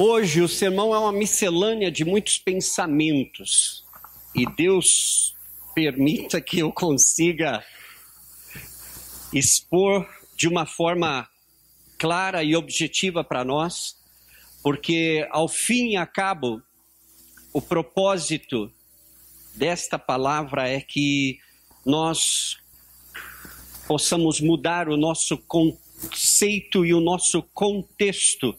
Hoje o sermão é uma miscelânea de muitos pensamentos. E Deus permita que eu consiga expor de uma forma clara e objetiva para nós, porque ao fim e a cabo o propósito desta palavra é que nós possamos mudar o nosso conceito e o nosso contexto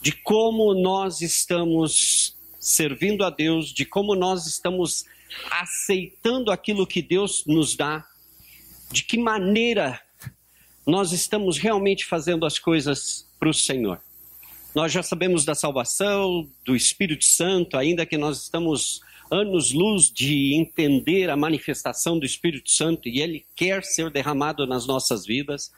de como nós estamos servindo a Deus, de como nós estamos aceitando aquilo que Deus nos dá, de que maneira nós estamos realmente fazendo as coisas para o Senhor. Nós já sabemos da salvação, do Espírito Santo, ainda que nós estamos anos-luz de entender a manifestação do Espírito Santo e ele quer ser derramado nas nossas vidas.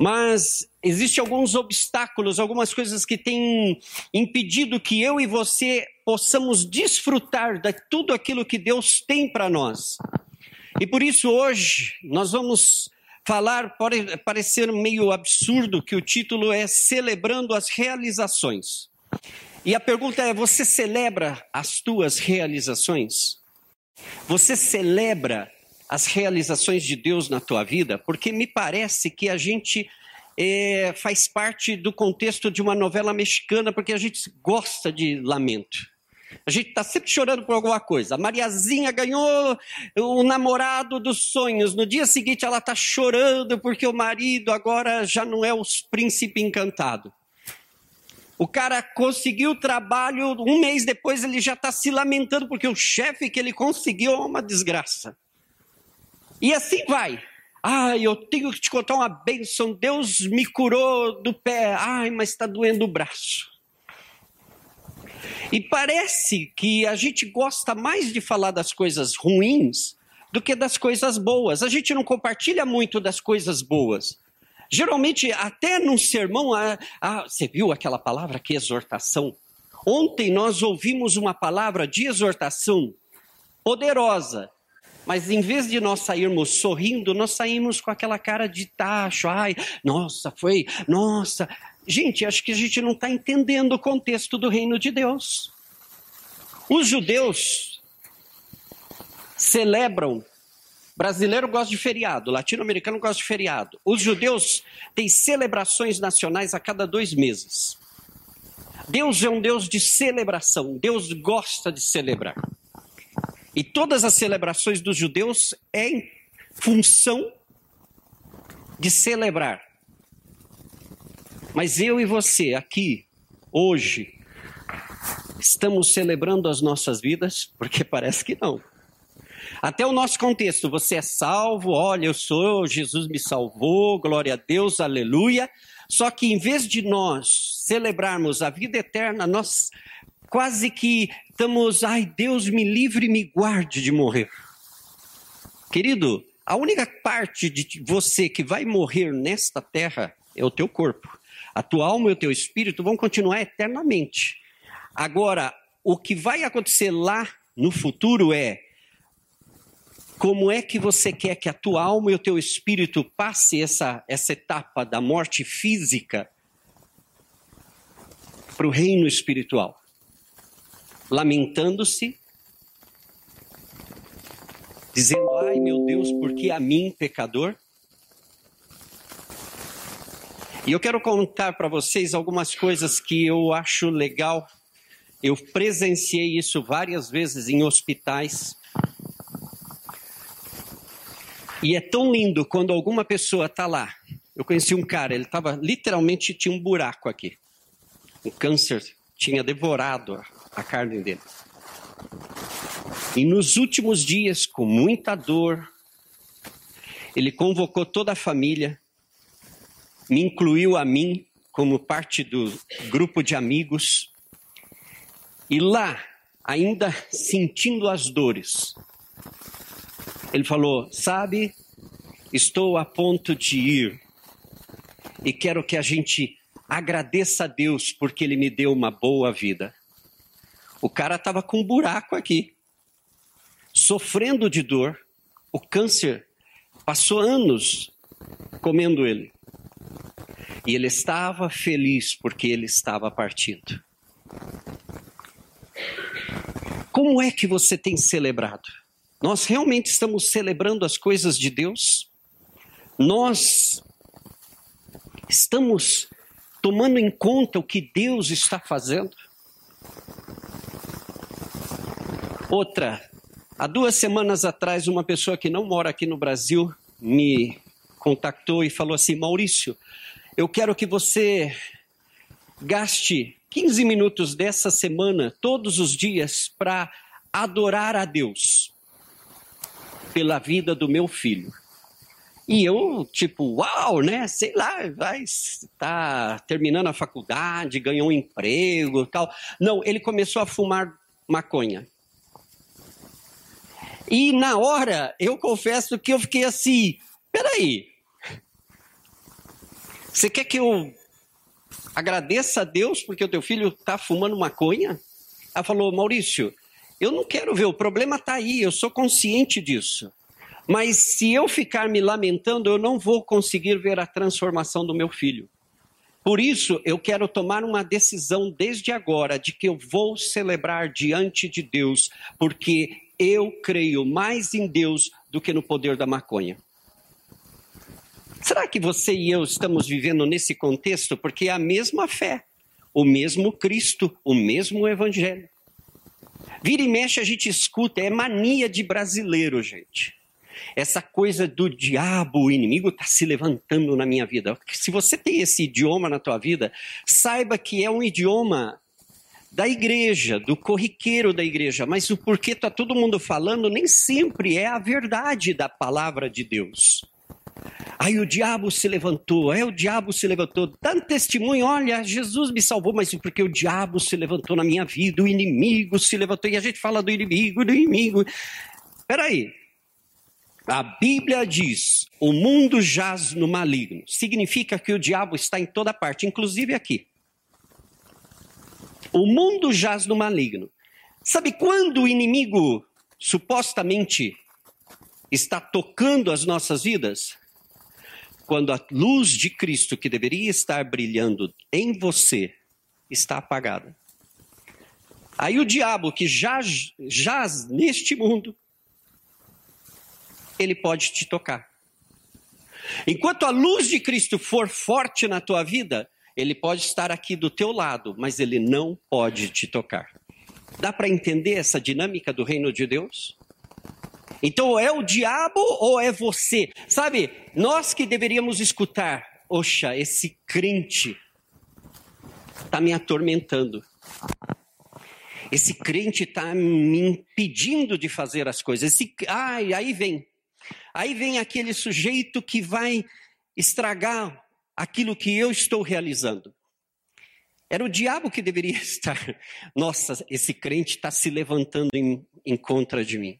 Mas existem alguns obstáculos, algumas coisas que têm impedido que eu e você possamos desfrutar de tudo aquilo que Deus tem para nós. E por isso hoje nós vamos falar, pode parecer meio absurdo que o título é Celebrando as Realizações. E a pergunta é: você celebra as tuas realizações? Você celebra as realizações de Deus na tua vida, porque me parece que a gente é, faz parte do contexto de uma novela mexicana, porque a gente gosta de lamento. A gente está sempre chorando por alguma coisa. A Mariazinha ganhou o namorado dos sonhos. No dia seguinte, ela está chorando porque o marido agora já não é o príncipe encantado. O cara conseguiu o trabalho, um mês depois ele já está se lamentando porque o chefe que ele conseguiu é uma desgraça. E assim vai. Ai, eu tenho que te contar uma bênção. Deus me curou do pé. Ai, mas está doendo o braço. E parece que a gente gosta mais de falar das coisas ruins do que das coisas boas. A gente não compartilha muito das coisas boas. Geralmente, até num sermão, a, a, você viu aquela palavra que exortação? Ontem nós ouvimos uma palavra de exortação poderosa, mas em vez de nós sairmos sorrindo, nós saímos com aquela cara de tacho. Ai, nossa, foi, nossa. Gente, acho que a gente não está entendendo o contexto do reino de Deus. Os judeus celebram. Brasileiro gosta de feriado, latino-americano gosta de feriado. Os judeus têm celebrações nacionais a cada dois meses. Deus é um Deus de celebração, Deus gosta de celebrar. E todas as celebrações dos judeus é em função de celebrar. Mas eu e você aqui, hoje, estamos celebrando as nossas vidas? Porque parece que não. Até o nosso contexto, você é salvo, olha, eu sou, Jesus me salvou, glória a Deus, aleluia. Só que em vez de nós celebrarmos a vida eterna, nós quase que estamos, ai, Deus me livre e me guarde de morrer. Querido, a única parte de você que vai morrer nesta terra é o teu corpo. A tua alma e o teu espírito vão continuar eternamente. Agora, o que vai acontecer lá no futuro é como é que você quer que a tua alma e o teu espírito passe essa, essa etapa da morte física para o reino espiritual? Lamentando-se, dizendo: Ai meu Deus, por que a mim, pecador? E eu quero contar para vocês algumas coisas que eu acho legal. Eu presenciei isso várias vezes em hospitais. E é tão lindo quando alguma pessoa está lá. Eu conheci um cara, ele estava literalmente tinha um buraco aqui. O câncer tinha devorado a carne dele. E nos últimos dias, com muita dor, ele convocou toda a família me incluiu a mim como parte do grupo de amigos. E lá, ainda sentindo as dores, ele falou: Sabe, estou a ponto de ir e quero que a gente agradeça a Deus porque Ele me deu uma boa vida. O cara estava com um buraco aqui, sofrendo de dor, o câncer passou anos comendo ele. E ele estava feliz porque ele estava partindo. Como é que você tem celebrado? Nós realmente estamos celebrando as coisas de Deus? Nós estamos tomando em conta o que Deus está fazendo? Outra, há duas semanas atrás, uma pessoa que não mora aqui no Brasil me contactou e falou assim: Maurício, eu quero que você gaste 15 minutos dessa semana, todos os dias, para adorar a Deus pela vida do meu filho. E eu, tipo, uau, né? Sei lá, vai tá terminando a faculdade, ganhou um emprego tal. Não, ele começou a fumar maconha. E na hora, eu confesso que eu fiquei assim: peraí, você quer que eu agradeça a Deus porque o teu filho está fumando maconha? Ela falou: Maurício, eu não quero ver, o problema está aí, eu sou consciente disso. Mas se eu ficar me lamentando, eu não vou conseguir ver a transformação do meu filho. Por isso, eu quero tomar uma decisão desde agora de que eu vou celebrar diante de Deus, porque eu creio mais em Deus do que no poder da maconha. Será que você e eu estamos vivendo nesse contexto? Porque é a mesma fé, o mesmo Cristo, o mesmo Evangelho. Vira e mexe a gente escuta, é mania de brasileiro, gente. Essa coisa do diabo, o inimigo está se levantando na minha vida. Se você tem esse idioma na tua vida, saiba que é um idioma da igreja, do corriqueiro da igreja, mas o porquê está todo mundo falando nem sempre é a verdade da palavra de Deus. Aí o diabo se levantou, aí o diabo se levantou, dando testemunho, olha, Jesus me salvou, mas porque o diabo se levantou na minha vida, o inimigo se levantou, e a gente fala do inimigo, do inimigo. Peraí, a Bíblia diz: o mundo jaz no maligno. Significa que o diabo está em toda parte, inclusive aqui. O mundo jaz no maligno. Sabe quando o inimigo supostamente está tocando as nossas vidas? quando a luz de Cristo que deveria estar brilhando em você está apagada. Aí o diabo que já jaz neste mundo, ele pode te tocar. Enquanto a luz de Cristo for forte na tua vida, ele pode estar aqui do teu lado, mas ele não pode te tocar. Dá para entender essa dinâmica do reino de Deus? Então, é o diabo ou é você? Sabe, nós que deveríamos escutar, oxa, esse crente está me atormentando. Esse crente está me impedindo de fazer as coisas. Esse, ai, aí vem. Aí vem aquele sujeito que vai estragar aquilo que eu estou realizando. Era o diabo que deveria estar. Nossa, esse crente está se levantando em, em contra de mim.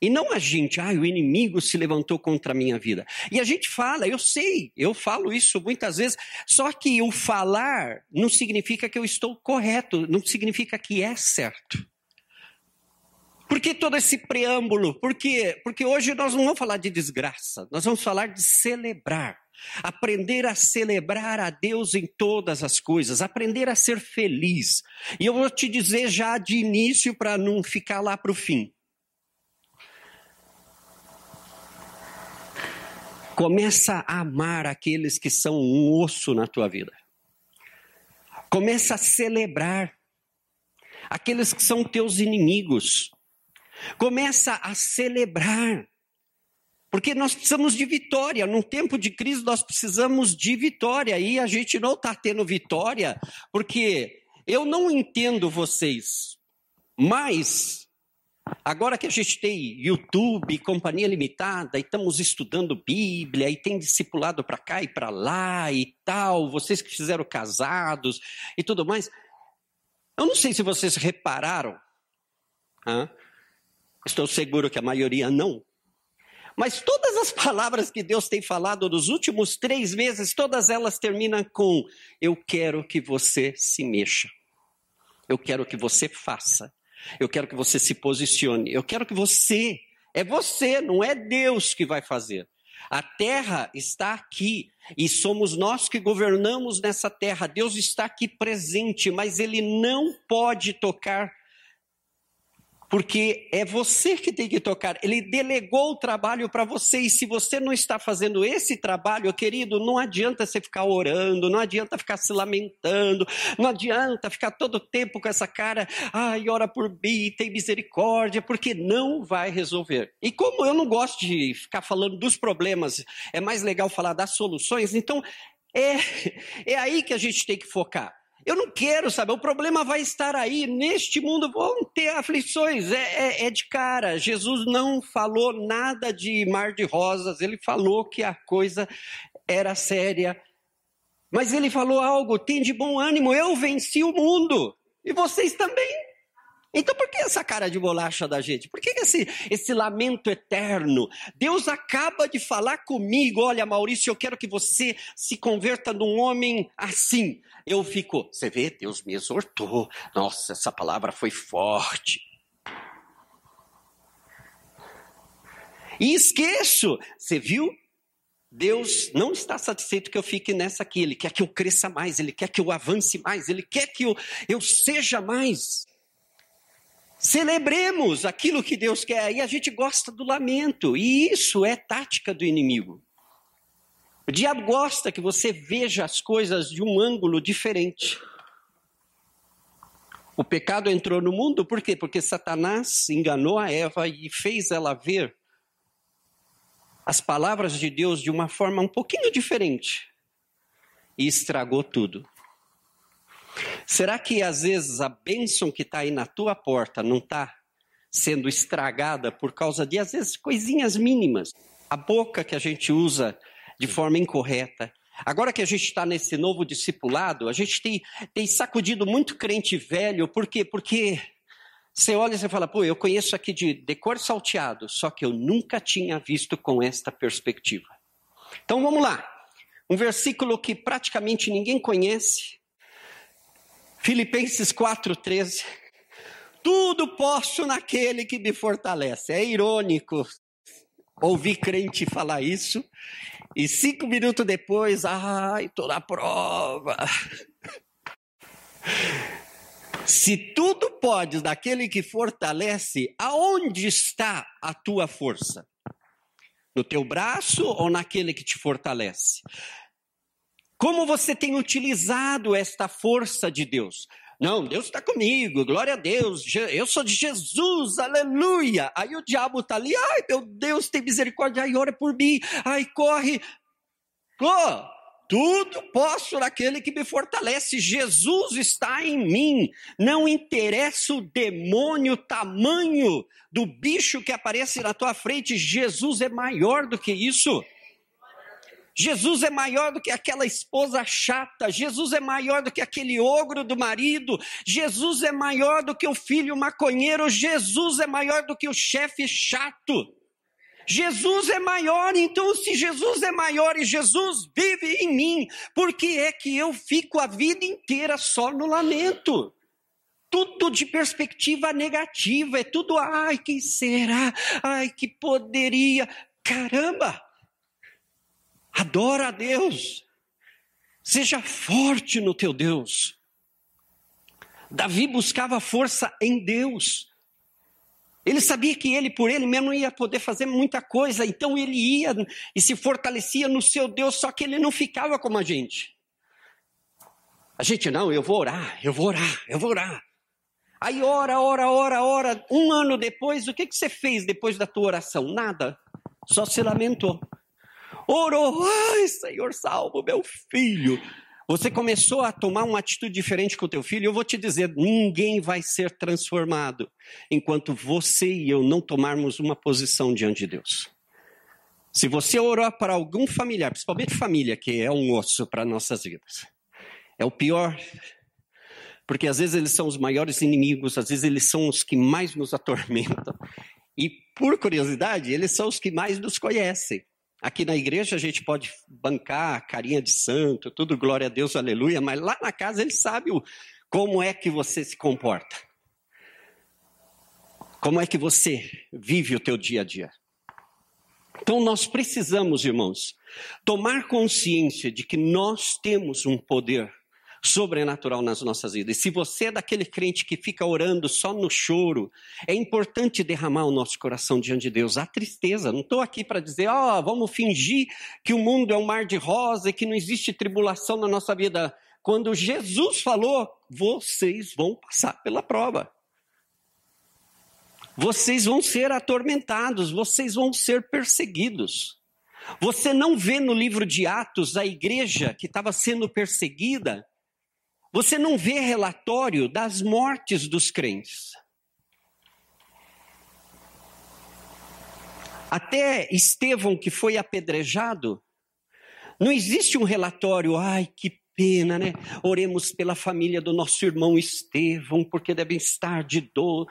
E não a gente, ah, o inimigo se levantou contra a minha vida. E a gente fala, eu sei, eu falo isso muitas vezes, só que o falar não significa que eu estou correto, não significa que é certo. Por que todo esse preâmbulo? Por quê? Porque hoje nós não vamos falar de desgraça, nós vamos falar de celebrar. Aprender a celebrar a Deus em todas as coisas, aprender a ser feliz. E eu vou te dizer já de início para não ficar lá para o fim. Começa a amar aqueles que são um osso na tua vida. Começa a celebrar aqueles que são teus inimigos. Começa a celebrar. Porque nós precisamos de vitória. Num tempo de crise, nós precisamos de vitória. E a gente não está tendo vitória, porque eu não entendo vocês, mas Agora que a gente tem YouTube, companhia limitada, e estamos estudando Bíblia, e tem discipulado para cá e para lá e tal, vocês que fizeram casados e tudo mais. Eu não sei se vocês repararam, estou seguro que a maioria não, mas todas as palavras que Deus tem falado nos últimos três meses, todas elas terminam com: Eu quero que você se mexa, eu quero que você faça. Eu quero que você se posicione. Eu quero que você, é você, não é Deus que vai fazer. A terra está aqui e somos nós que governamos nessa terra. Deus está aqui presente, mas ele não pode tocar porque é você que tem que tocar. Ele delegou o trabalho para você, e se você não está fazendo esse trabalho, querido, não adianta você ficar orando, não adianta ficar se lamentando, não adianta ficar todo tempo com essa cara, ai, ora por mim, tem misericórdia, porque não vai resolver. E como eu não gosto de ficar falando dos problemas, é mais legal falar das soluções, então é, é aí que a gente tem que focar. Eu não quero saber, o problema vai estar aí. Neste mundo vão ter aflições, é, é, é, de cara. Jesus não falou nada de mar de rosas, ele falou que a coisa era séria. Mas ele falou algo: tem de bom ânimo, eu venci o mundo, e vocês também. Então por que essa cara de bolacha da gente? Por que esse, esse lamento eterno? Deus acaba de falar comigo, olha Maurício, eu quero que você se converta num homem assim. Eu fico, você vê, Deus me exortou. Nossa, essa palavra foi forte. E esqueço, você viu? Deus não está satisfeito que eu fique nessa aqui, Ele quer que eu cresça mais, Ele quer que eu avance mais, Ele quer que eu, eu seja mais. Celebremos aquilo que Deus quer e a gente gosta do lamento, e isso é tática do inimigo. O diabo gosta que você veja as coisas de um ângulo diferente. O pecado entrou no mundo por quê? Porque Satanás enganou a Eva e fez ela ver as palavras de Deus de uma forma um pouquinho diferente e estragou tudo. Será que às vezes a bênção que está aí na tua porta não está sendo estragada por causa de, às vezes, coisinhas mínimas? A boca que a gente usa de forma incorreta. Agora que a gente está nesse novo discipulado, a gente tem, tem sacudido muito crente velho, por quê? Porque você olha e você fala, pô, eu conheço aqui de decor salteado, só que eu nunca tinha visto com esta perspectiva. Então vamos lá. Um versículo que praticamente ninguém conhece, Filipenses 4,13. Tudo posso naquele que me fortalece. É irônico ouvir crente falar isso e cinco minutos depois, ai, estou na prova. Se tudo pode naquele que fortalece, aonde está a tua força? No teu braço ou naquele que te fortalece? Como você tem utilizado esta força de Deus? Não, Deus está comigo, glória a Deus, eu sou de Jesus, aleluia. Aí o diabo está ali, ai meu Deus, tem misericórdia, ai ora por mim, ai corre. Oh, tudo posso naquele que me fortalece, Jesus está em mim. Não interessa o demônio, o tamanho do bicho que aparece na tua frente, Jesus é maior do que isso. Jesus é maior do que aquela esposa chata, Jesus é maior do que aquele ogro do marido, Jesus é maior do que o filho maconheiro, Jesus é maior do que o chefe chato. Jesus é maior, então se Jesus é maior e Jesus vive em mim, por que é que eu fico a vida inteira só no lamento? Tudo de perspectiva negativa, é tudo, ai, quem será? Ai, que poderia. Caramba! Adora a Deus. Seja forte no teu Deus. Davi buscava força em Deus. Ele sabia que ele, por ele mesmo, ia poder fazer muita coisa, então ele ia e se fortalecia no seu Deus, só que ele não ficava como a gente. A gente, não, eu vou orar, eu vou orar, eu vou orar. Aí ora, ora, ora, ora. Um ano depois, o que, que você fez depois da tua oração? Nada. Só se lamentou orou, ai Senhor, salvo meu filho. Você começou a tomar uma atitude diferente com o teu filho, eu vou te dizer, ninguém vai ser transformado enquanto você e eu não tomarmos uma posição diante de Deus. Se você orou para algum familiar, principalmente família, que é um osso para nossas vidas, é o pior, porque às vezes eles são os maiores inimigos, às vezes eles são os que mais nos atormentam. E por curiosidade, eles são os que mais nos conhecem. Aqui na igreja a gente pode bancar carinha de santo, tudo glória a Deus, aleluia, mas lá na casa ele sabe o, como é que você se comporta. Como é que você vive o teu dia a dia. Então nós precisamos, irmãos, tomar consciência de que nós temos um poder sobrenatural nas nossas vidas. E se você é daquele crente que fica orando só no choro, é importante derramar o nosso coração diante de Deus. A tristeza, não estou aqui para dizer, ó, oh, vamos fingir que o mundo é um mar de rosa e que não existe tribulação na nossa vida. Quando Jesus falou, vocês vão passar pela prova. Vocês vão ser atormentados, vocês vão ser perseguidos. Você não vê no livro de Atos a igreja que estava sendo perseguida, você não vê relatório das mortes dos crentes. Até Estevão, que foi apedrejado, não existe um relatório, ai que pena, né? Oremos pela família do nosso irmão Estevão, porque devem estar de dor.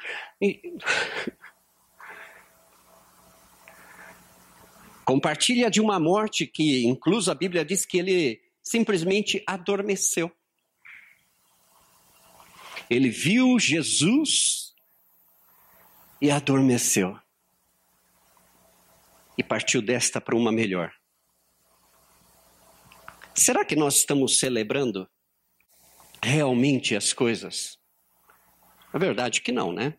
Compartilha de uma morte que, incluso a Bíblia diz que ele simplesmente adormeceu. Ele viu Jesus e adormeceu. E partiu desta para uma melhor. Será que nós estamos celebrando realmente as coisas? É verdade que não, né?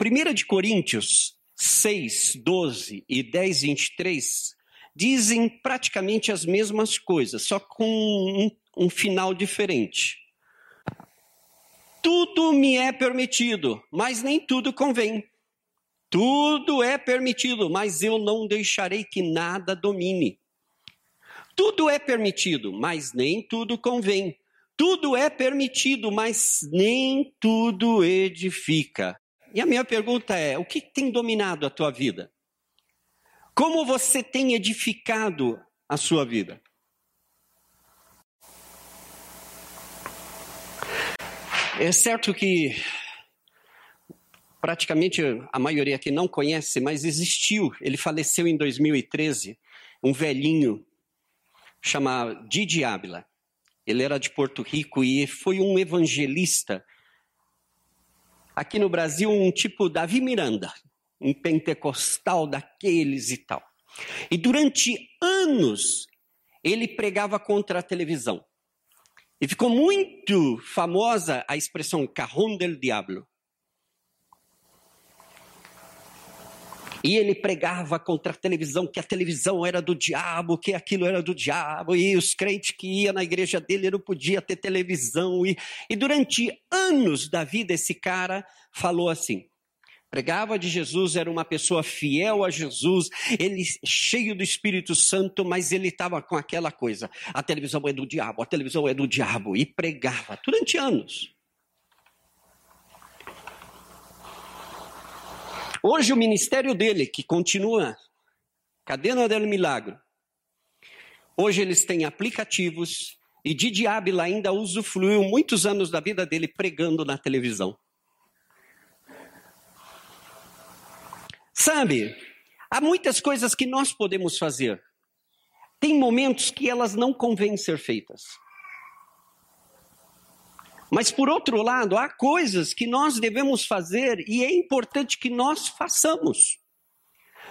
1 de Coríntios 6, 12 e 10, 23 dizem praticamente as mesmas coisas, só com um, um final diferente. Tudo me é permitido, mas nem tudo convém. Tudo é permitido, mas eu não deixarei que nada domine. Tudo é permitido, mas nem tudo convém. Tudo é permitido, mas nem tudo edifica. E a minha pergunta é: o que tem dominado a tua vida? Como você tem edificado a sua vida? É certo que praticamente a maioria aqui não conhece, mas existiu. Ele faleceu em 2013, um velhinho chama Didi Ávila. Ele era de Porto Rico e foi um evangelista. Aqui no Brasil, um tipo Davi Miranda, um pentecostal daqueles e tal. E durante anos, ele pregava contra a televisão. E ficou muito famosa a expressão Cajón del Diablo. E ele pregava contra a televisão, que a televisão era do diabo, que aquilo era do diabo, e os crentes que iam na igreja dele não podia ter televisão. E, e durante anos da vida, esse cara falou assim: pregava de Jesus, era uma pessoa fiel a Jesus, ele cheio do Espírito Santo, mas ele estava com aquela coisa: a televisão é do diabo, a televisão é do diabo, e pregava durante anos. Hoje o ministério dele, que continua, Cadena del Milagro, hoje eles têm aplicativos e Didi Ávila ainda usufruiu muitos anos da vida dele pregando na televisão. Sabe, há muitas coisas que nós podemos fazer. Tem momentos que elas não convêm ser feitas. Mas, por outro lado, há coisas que nós devemos fazer e é importante que nós façamos.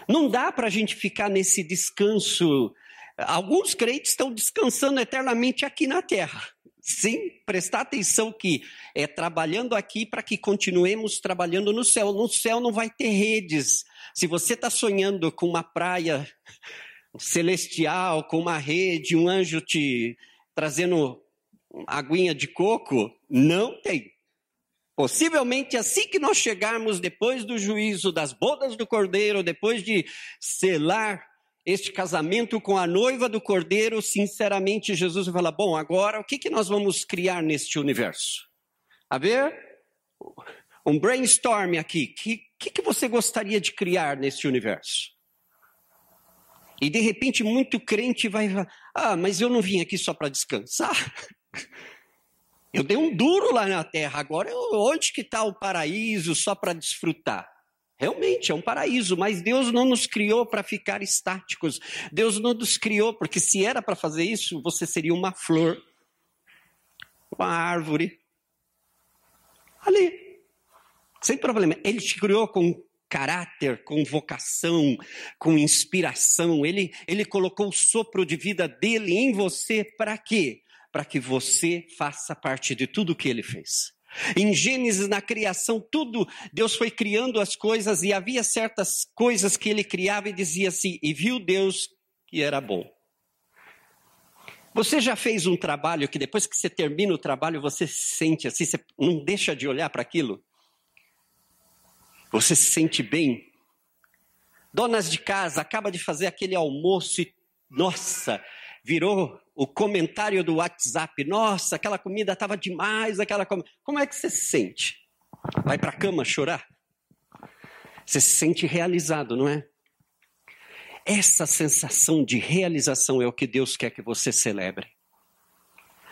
Não dá para a gente ficar nesse descanso. Alguns crentes estão descansando eternamente aqui na terra. Sim, prestar atenção que é trabalhando aqui para que continuemos trabalhando no céu. No céu não vai ter redes. Se você está sonhando com uma praia celestial, com uma rede, um anjo te trazendo aguinha de coco? Não tem. Possivelmente assim que nós chegarmos depois do juízo das bodas do cordeiro, depois de selar este casamento com a noiva do cordeiro, sinceramente Jesus vai falar: bom, agora o que, que nós vamos criar neste universo? A ver? Um brainstorm aqui. O que, que, que você gostaria de criar neste universo? E de repente, muito crente vai falar: ah, mas eu não vim aqui só para descansar. Eu dei um duro lá na terra, agora eu, onde que está o paraíso só para desfrutar? Realmente é um paraíso, mas Deus não nos criou para ficar estáticos. Deus não nos criou, porque se era para fazer isso, você seria uma flor, uma árvore. Ali. Sem problema. Ele te criou com caráter, com vocação, com inspiração. Ele, ele colocou o sopro de vida dele em você para quê? Para que você faça parte de tudo que ele fez. Em Gênesis, na criação, tudo, Deus foi criando as coisas e havia certas coisas que ele criava e dizia assim: e viu Deus que era bom. Você já fez um trabalho que depois que você termina o trabalho, você se sente assim, você não deixa de olhar para aquilo? Você se sente bem? Donas de casa, acaba de fazer aquele almoço e, nossa, virou o comentário do WhatsApp. Nossa, aquela comida estava demais, aquela comida. Como é que você se sente? Vai para a cama chorar? Você se sente realizado, não é? Essa sensação de realização é o que Deus quer que você celebre.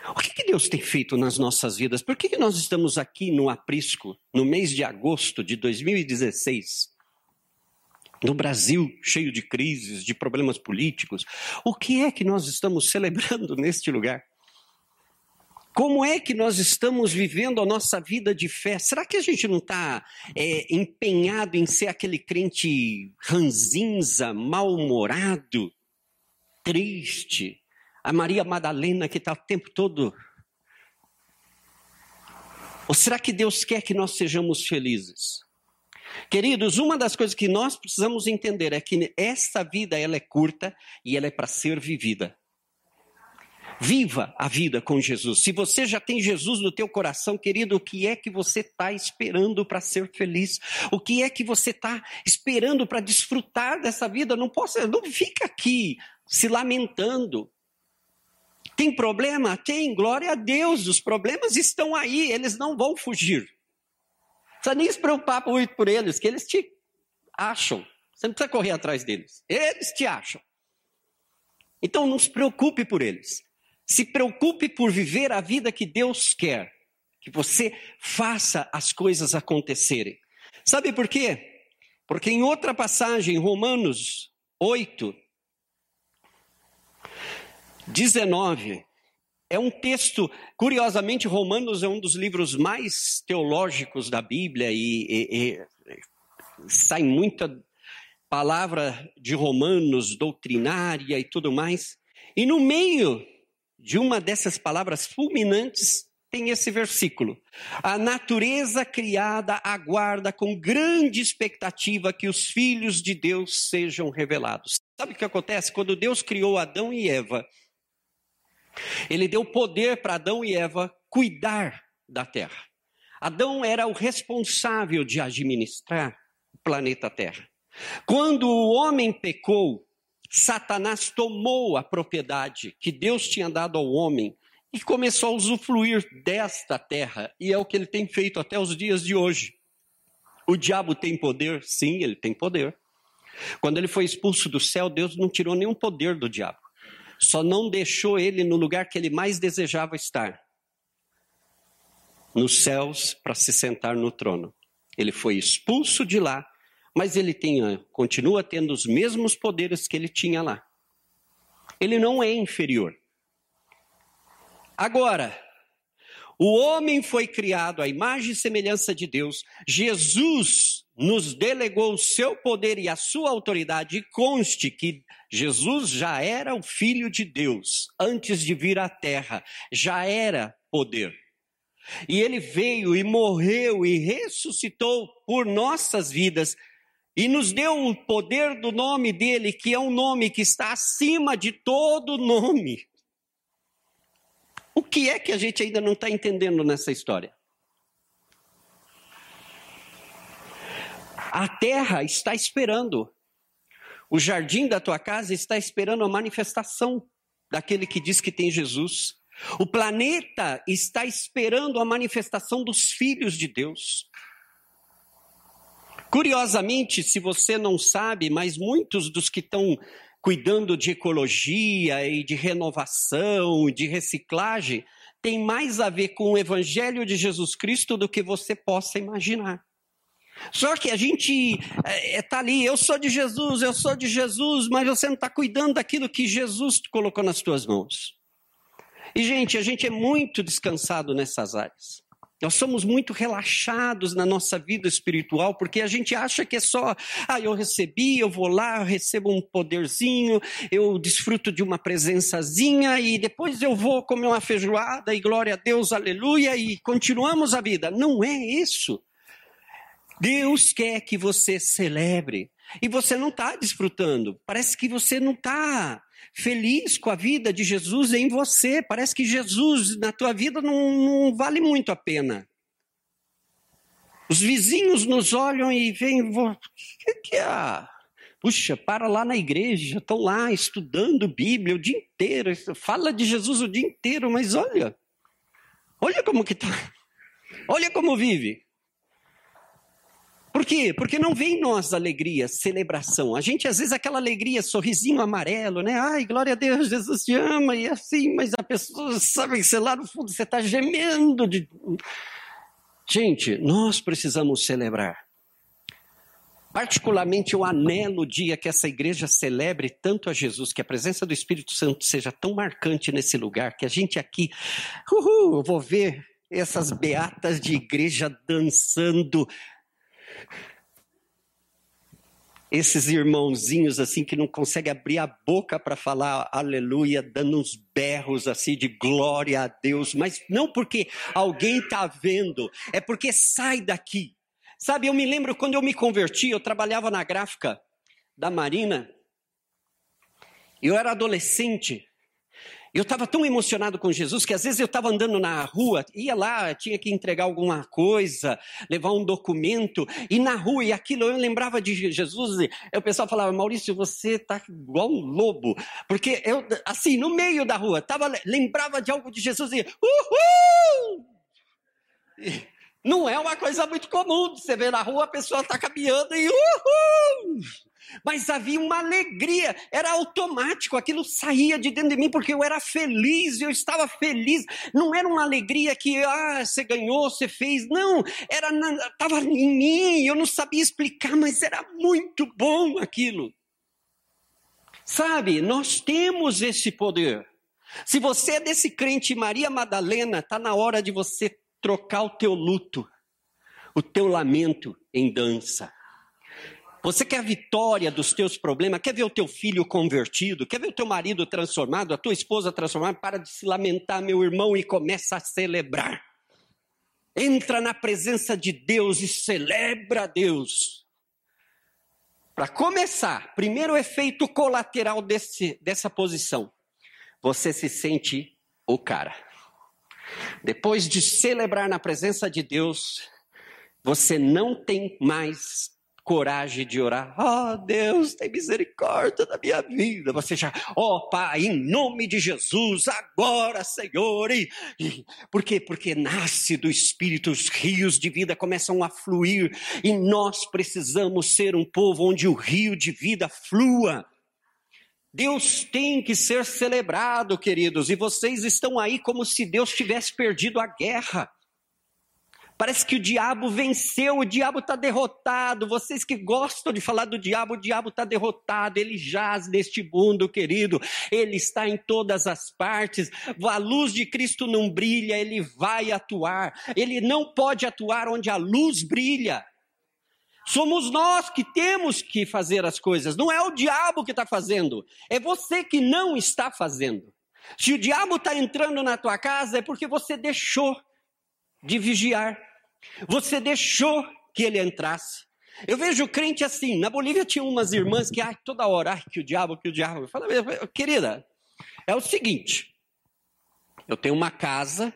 O que, que Deus tem feito nas nossas vidas? Por que, que nós estamos aqui no aprisco, no mês de agosto de 2016? No Brasil, cheio de crises, de problemas políticos. O que é que nós estamos celebrando neste lugar? Como é que nós estamos vivendo a nossa vida de fé? Será que a gente não está é, empenhado em ser aquele crente ranzinza, mal-humorado, triste? A Maria Madalena que está o tempo todo. Ou será que Deus quer que nós sejamos felizes? Queridos, uma das coisas que nós precisamos entender é que essa vida ela é curta e ela é para ser vivida. Viva a vida com Jesus. Se você já tem Jesus no teu coração, querido, o que é que você está esperando para ser feliz? O que é que você está esperando para desfrutar dessa vida? Não posso, não fica aqui se lamentando. Tem problema? Tem, glória a Deus. Os problemas estão aí, eles não vão fugir. Precisa nem se preocupar muito por eles, que eles te acham. Você não precisa correr atrás deles. Eles te acham. Então não se preocupe por eles. Se preocupe por viver a vida que Deus quer. Que você faça as coisas acontecerem. Sabe por quê? Porque em outra passagem, Romanos 8, 19, é um texto, curiosamente, Romanos é um dos livros mais teológicos da Bíblia e, e, e sai muita palavra de Romanos, doutrinária e tudo mais. E no meio de uma dessas palavras fulminantes tem esse versículo. A natureza criada aguarda com grande expectativa que os filhos de Deus sejam revelados. Sabe o que acontece? Quando Deus criou Adão e Eva, ele deu poder para Adão e Eva cuidar da terra. Adão era o responsável de administrar o planeta Terra. Quando o homem pecou, Satanás tomou a propriedade que Deus tinha dado ao homem e começou a usufruir desta terra, e é o que ele tem feito até os dias de hoje. O diabo tem poder? Sim, ele tem poder. Quando ele foi expulso do céu, Deus não tirou nenhum poder do diabo, só não deixou ele no lugar que ele mais desejava estar nos céus para se sentar no trono. Ele foi expulso de lá mas ele tem, continua tendo os mesmos poderes que ele tinha lá. Ele não é inferior. Agora, o homem foi criado à imagem e semelhança de Deus. Jesus nos delegou o seu poder e a sua autoridade. E conste que Jesus já era o Filho de Deus antes de vir à terra, já era poder. E ele veio e morreu e ressuscitou por nossas vidas e nos deu o poder do nome dele, que é um nome que está acima de todo nome. O que é que a gente ainda não está entendendo nessa história? A terra está esperando, o jardim da tua casa está esperando a manifestação daquele que diz que tem Jesus. O planeta está esperando a manifestação dos filhos de Deus. Curiosamente, se você não sabe, mas muitos dos que estão cuidando de ecologia e de renovação, de reciclagem, tem mais a ver com o evangelho de Jesus Cristo do que você possa imaginar. Só que a gente está é, é, tá ali, eu sou de Jesus, eu sou de Jesus, mas você não está cuidando daquilo que Jesus colocou nas tuas mãos. E, gente, a gente é muito descansado nessas áreas. Nós somos muito relaxados na nossa vida espiritual, porque a gente acha que é só, ah, eu recebi, eu vou lá, eu recebo um poderzinho, eu desfruto de uma presençazinha e depois eu vou comer uma feijoada e glória a Deus, aleluia, e continuamos a vida. Não é isso. Deus quer que você celebre e você não está desfrutando. Parece que você não está feliz com a vida de Jesus em você. Parece que Jesus na tua vida não, não vale muito a pena. Os vizinhos nos olham e veem, o que, que é? Puxa, para lá na igreja, estão lá estudando Bíblia o dia inteiro, fala de Jesus o dia inteiro, mas olha, olha como que está, olha como vive. Por quê? Porque não vem em nós alegria, celebração. A gente, às vezes, aquela alegria, sorrisinho amarelo, né? Ai, glória a Deus, Jesus te ama, e assim, mas a pessoa sabe que você lá no fundo você está gemendo. De... Gente, nós precisamos celebrar. Particularmente, eu anelo o dia que essa igreja celebre tanto a Jesus, que a presença do Espírito Santo seja tão marcante nesse lugar, que a gente aqui, uhul, eu vou ver essas beatas de igreja dançando esses irmãozinhos assim que não conseguem abrir a boca para falar aleluia, dando uns berros assim de glória a Deus, mas não porque alguém está vendo, é porque sai daqui. Sabe, eu me lembro quando eu me converti, eu trabalhava na gráfica da Marina, eu era adolescente, eu estava tão emocionado com Jesus que às vezes eu estava andando na rua, ia lá, tinha que entregar alguma coisa, levar um documento, e na rua, e aquilo eu lembrava de Jesus, e o pessoal falava, Maurício, você está igual um lobo, porque eu, assim, no meio da rua, tava, lembrava de algo de Jesus e, uhul! Não é uma coisa muito comum, você vê na rua a pessoa está caminhando e uhul! Mas havia uma alegria, era automático, aquilo saía de dentro de mim porque eu era feliz, eu estava feliz. Não era uma alegria que, ah, você ganhou, você fez. Não, era estava em mim, eu não sabia explicar, mas era muito bom aquilo. Sabe, nós temos esse poder. Se você é desse crente Maria Madalena, está na hora de você trocar o teu luto, o teu lamento em dança. Você quer a vitória dos teus problemas? Quer ver o teu filho convertido? Quer ver o teu marido transformado? A tua esposa transformada? Para de se lamentar, meu irmão, e começa a celebrar. Entra na presença de Deus e celebra a Deus. Para começar, primeiro efeito colateral desse, dessa posição. Você se sente o cara. Depois de celebrar na presença de Deus, você não tem mais coragem de orar. Oh, Deus, tem misericórdia da minha vida. Você já, oh, Pai, em nome de Jesus, agora, Senhor. E, e, por quê? Porque nasce do Espírito, os rios de vida começam a fluir e nós precisamos ser um povo onde o rio de vida flua. Deus tem que ser celebrado, queridos, e vocês estão aí como se Deus tivesse perdido a guerra. Parece que o diabo venceu, o diabo está derrotado. Vocês que gostam de falar do diabo, o diabo está derrotado. Ele jaz neste mundo, querido. Ele está em todas as partes. A luz de Cristo não brilha, ele vai atuar. Ele não pode atuar onde a luz brilha. Somos nós que temos que fazer as coisas, não é o diabo que está fazendo, é você que não está fazendo. Se o diabo está entrando na tua casa, é porque você deixou de vigiar. Você deixou que ele entrasse. Eu vejo crente assim. Na Bolívia tinha umas irmãs que, ai, toda hora, ai, que o diabo, que o diabo. Eu falo, querida, é o seguinte. Eu tenho uma casa.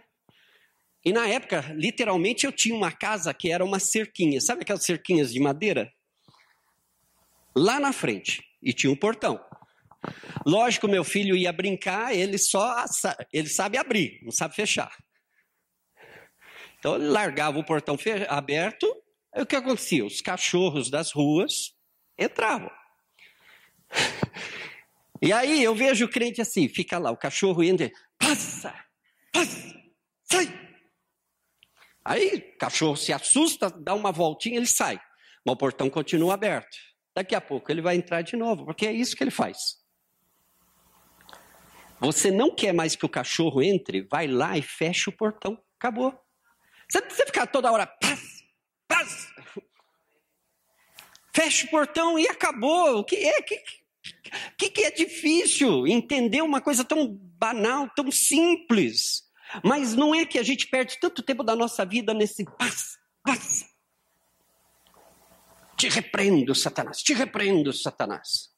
E na época, literalmente, eu tinha uma casa que era uma cerquinha. Sabe aquelas cerquinhas de madeira? Lá na frente. E tinha um portão. Lógico, meu filho ia brincar, ele só ele sabe abrir, não sabe fechar. Então ele largava o portão aberto, aí o que acontecia? Os cachorros das ruas entravam. E aí eu vejo o crente assim, fica lá, o cachorro entra, passa, passa, sai. Aí o cachorro se assusta, dá uma voltinha, ele sai. Mas o portão continua aberto. Daqui a pouco ele vai entrar de novo, porque é isso que ele faz. Você não quer mais que o cachorro entre, vai lá e fecha o portão. Acabou. Você precisa ficar toda hora, paz, paz. Fecha o portão e acabou. O que é que, que, que é difícil entender uma coisa tão banal, tão simples? Mas não é que a gente perde tanto tempo da nossa vida nesse paz, paz. Te repreendo, Satanás, te repreendo, Satanás.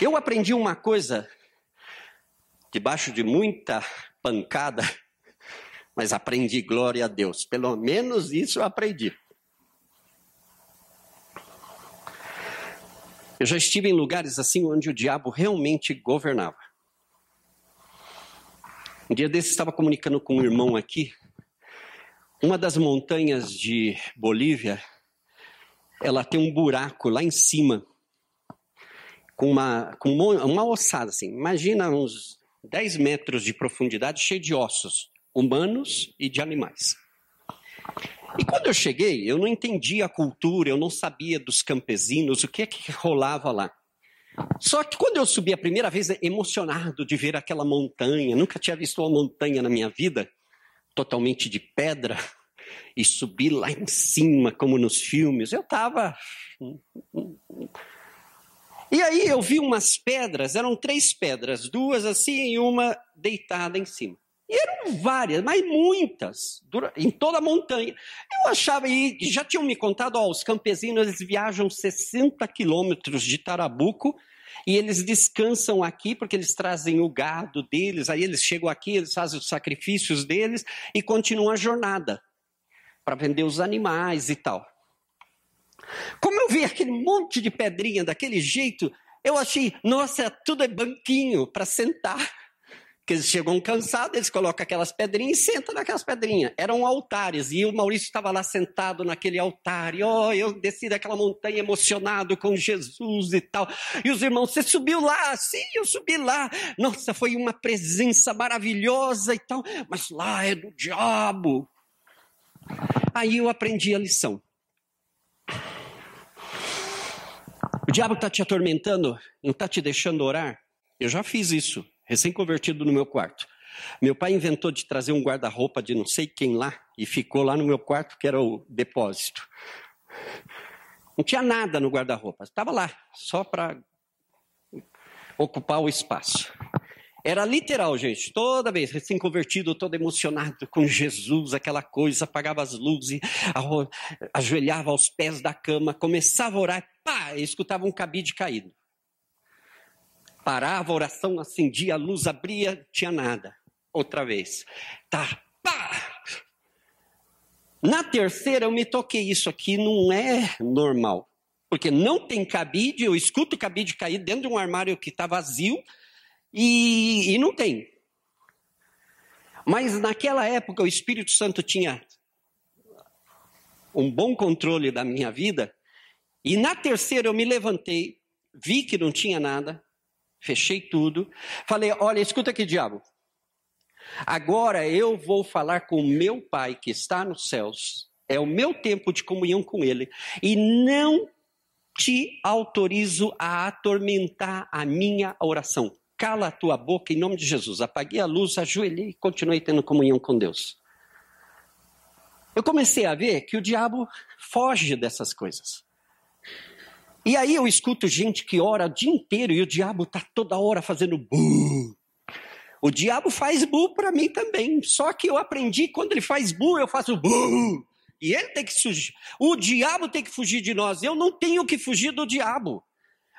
Eu aprendi uma coisa, debaixo de muita pancada, mas aprendi, glória a Deus. Pelo menos isso eu aprendi. Eu já estive em lugares assim onde o diabo realmente governava. Um dia desse estava comunicando com um irmão aqui. Uma das montanhas de Bolívia, ela tem um buraco lá em cima, com uma, com uma ossada assim. Imagina uns 10 metros de profundidade, cheio de ossos, humanos e de animais. E quando eu cheguei, eu não entendia a cultura, eu não sabia dos campesinos, o que é que rolava lá. Só que quando eu subi a primeira vez, emocionado de ver aquela montanha, nunca tinha visto uma montanha na minha vida, totalmente de pedra, e subir lá em cima, como nos filmes, eu estava. E aí eu vi umas pedras, eram três pedras, duas assim e uma deitada em cima. E eram várias, mas muitas, em toda a montanha. Eu achava, e já tinham me contado, ó, os campesinos eles viajam 60 quilômetros de Tarabuco e eles descansam aqui porque eles trazem o gado deles, aí eles chegam aqui, eles fazem os sacrifícios deles e continuam a jornada para vender os animais e tal. Como eu vi aquele monte de pedrinha daquele jeito, eu achei, nossa, tudo é banquinho para sentar. Porque eles chegam cansados, eles colocam aquelas pedrinhas e sentam naquelas pedrinhas. Eram altares, e o Maurício estava lá sentado naquele altar. E oh, eu desci daquela montanha emocionado com Jesus e tal. E os irmãos, você subiu lá? Sim, eu subi lá. Nossa, foi uma presença maravilhosa e tal. Mas lá é do diabo. Aí eu aprendi a lição. O diabo está te atormentando, não está te deixando orar? Eu já fiz isso recém-convertido no meu quarto. Meu pai inventou de trazer um guarda-roupa de não sei quem lá e ficou lá no meu quarto, que era o depósito. Não tinha nada no guarda-roupa, estava lá, só para ocupar o espaço. Era literal, gente. Toda vez, recém-convertido, todo emocionado com Jesus, aquela coisa, apagava as luzes, ajoelhava aos pés da cama, começava a orar, pá, escutava um cabide caído. Parava a oração, acendia a luz, abria, tinha nada. Outra vez. Tá, pá! Na terceira eu me toquei, isso aqui não é normal. Porque não tem cabide, eu escuto cabide cair dentro de um armário que está vazio e, e não tem. Mas naquela época o Espírito Santo tinha um bom controle da minha vida. E na terceira eu me levantei, vi que não tinha nada, fechei tudo. Falei: Olha, escuta aqui, diabo. Agora eu vou falar com o meu pai que está nos céus. É o meu tempo de comunhão com ele. E não te autorizo a atormentar a minha oração. Cala a tua boca em nome de Jesus. Apaguei a luz, ajoelhei e continuei tendo comunhão com Deus. Eu comecei a ver que o diabo foge dessas coisas. E aí eu escuto gente que ora o dia inteiro e o diabo está toda hora fazendo bu. O diabo faz bu para mim também. Só que eu aprendi quando ele faz bu, eu faço bu. E ele tem que fugir. O diabo tem que fugir de nós. Eu não tenho que fugir do diabo.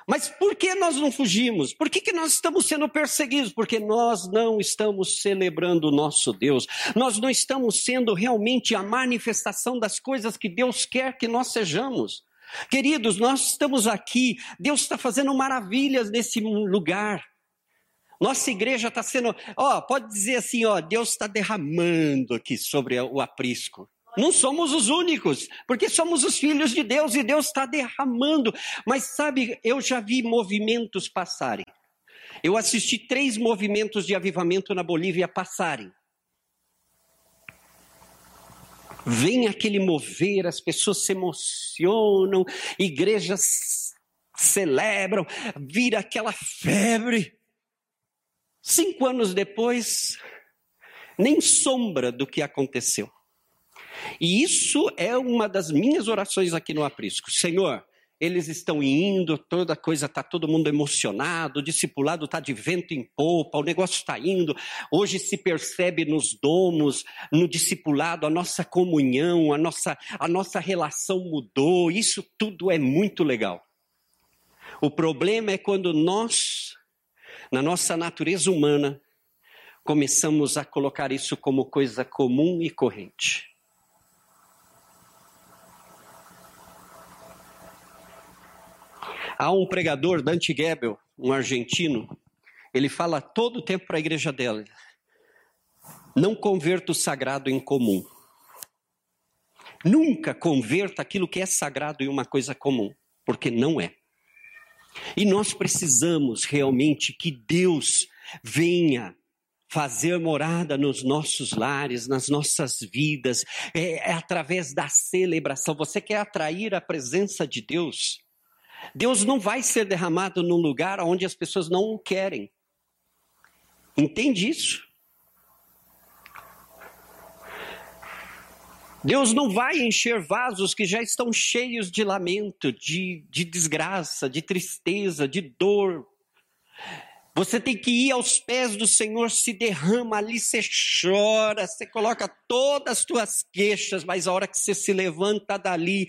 Mas por que nós não fugimos? Por que, que nós estamos sendo perseguidos? Porque nós não estamos celebrando o nosso Deus. Nós não estamos sendo realmente a manifestação das coisas que Deus quer que nós sejamos. Queridos, nós estamos aqui, Deus está fazendo maravilhas nesse lugar. Nossa igreja está sendo, ó, pode dizer assim, ó, Deus está derramando aqui sobre o aprisco. Não somos os únicos, porque somos os filhos de Deus e Deus está derramando. Mas sabe, eu já vi movimentos passarem. Eu assisti três movimentos de avivamento na Bolívia passarem. Vem aquele mover, as pessoas se emocionam, igrejas celebram, vira aquela febre. Cinco anos depois, nem sombra do que aconteceu. E isso é uma das minhas orações aqui no aprisco. Senhor, eles estão indo, toda coisa está todo mundo emocionado, o discipulado está de vento em popa, o negócio está indo. Hoje se percebe nos domos, no discipulado, a nossa comunhão, a nossa, a nossa relação mudou. Isso tudo é muito legal. O problema é quando nós, na nossa natureza humana, começamos a colocar isso como coisa comum e corrente. Há um pregador, Dante Gebel, um argentino, ele fala todo o tempo para a igreja dela: não converta o sagrado em comum. Nunca converta aquilo que é sagrado em uma coisa comum, porque não é. E nós precisamos realmente que Deus venha fazer morada nos nossos lares, nas nossas vidas, é, é através da celebração. Você quer atrair a presença de Deus? Deus não vai ser derramado num lugar onde as pessoas não o querem. Entende isso? Deus não vai encher vasos que já estão cheios de lamento, de, de desgraça, de tristeza, de dor. Você tem que ir aos pés do Senhor, se derrama ali, você chora, você coloca todas as tuas queixas, mas a hora que você se levanta dali,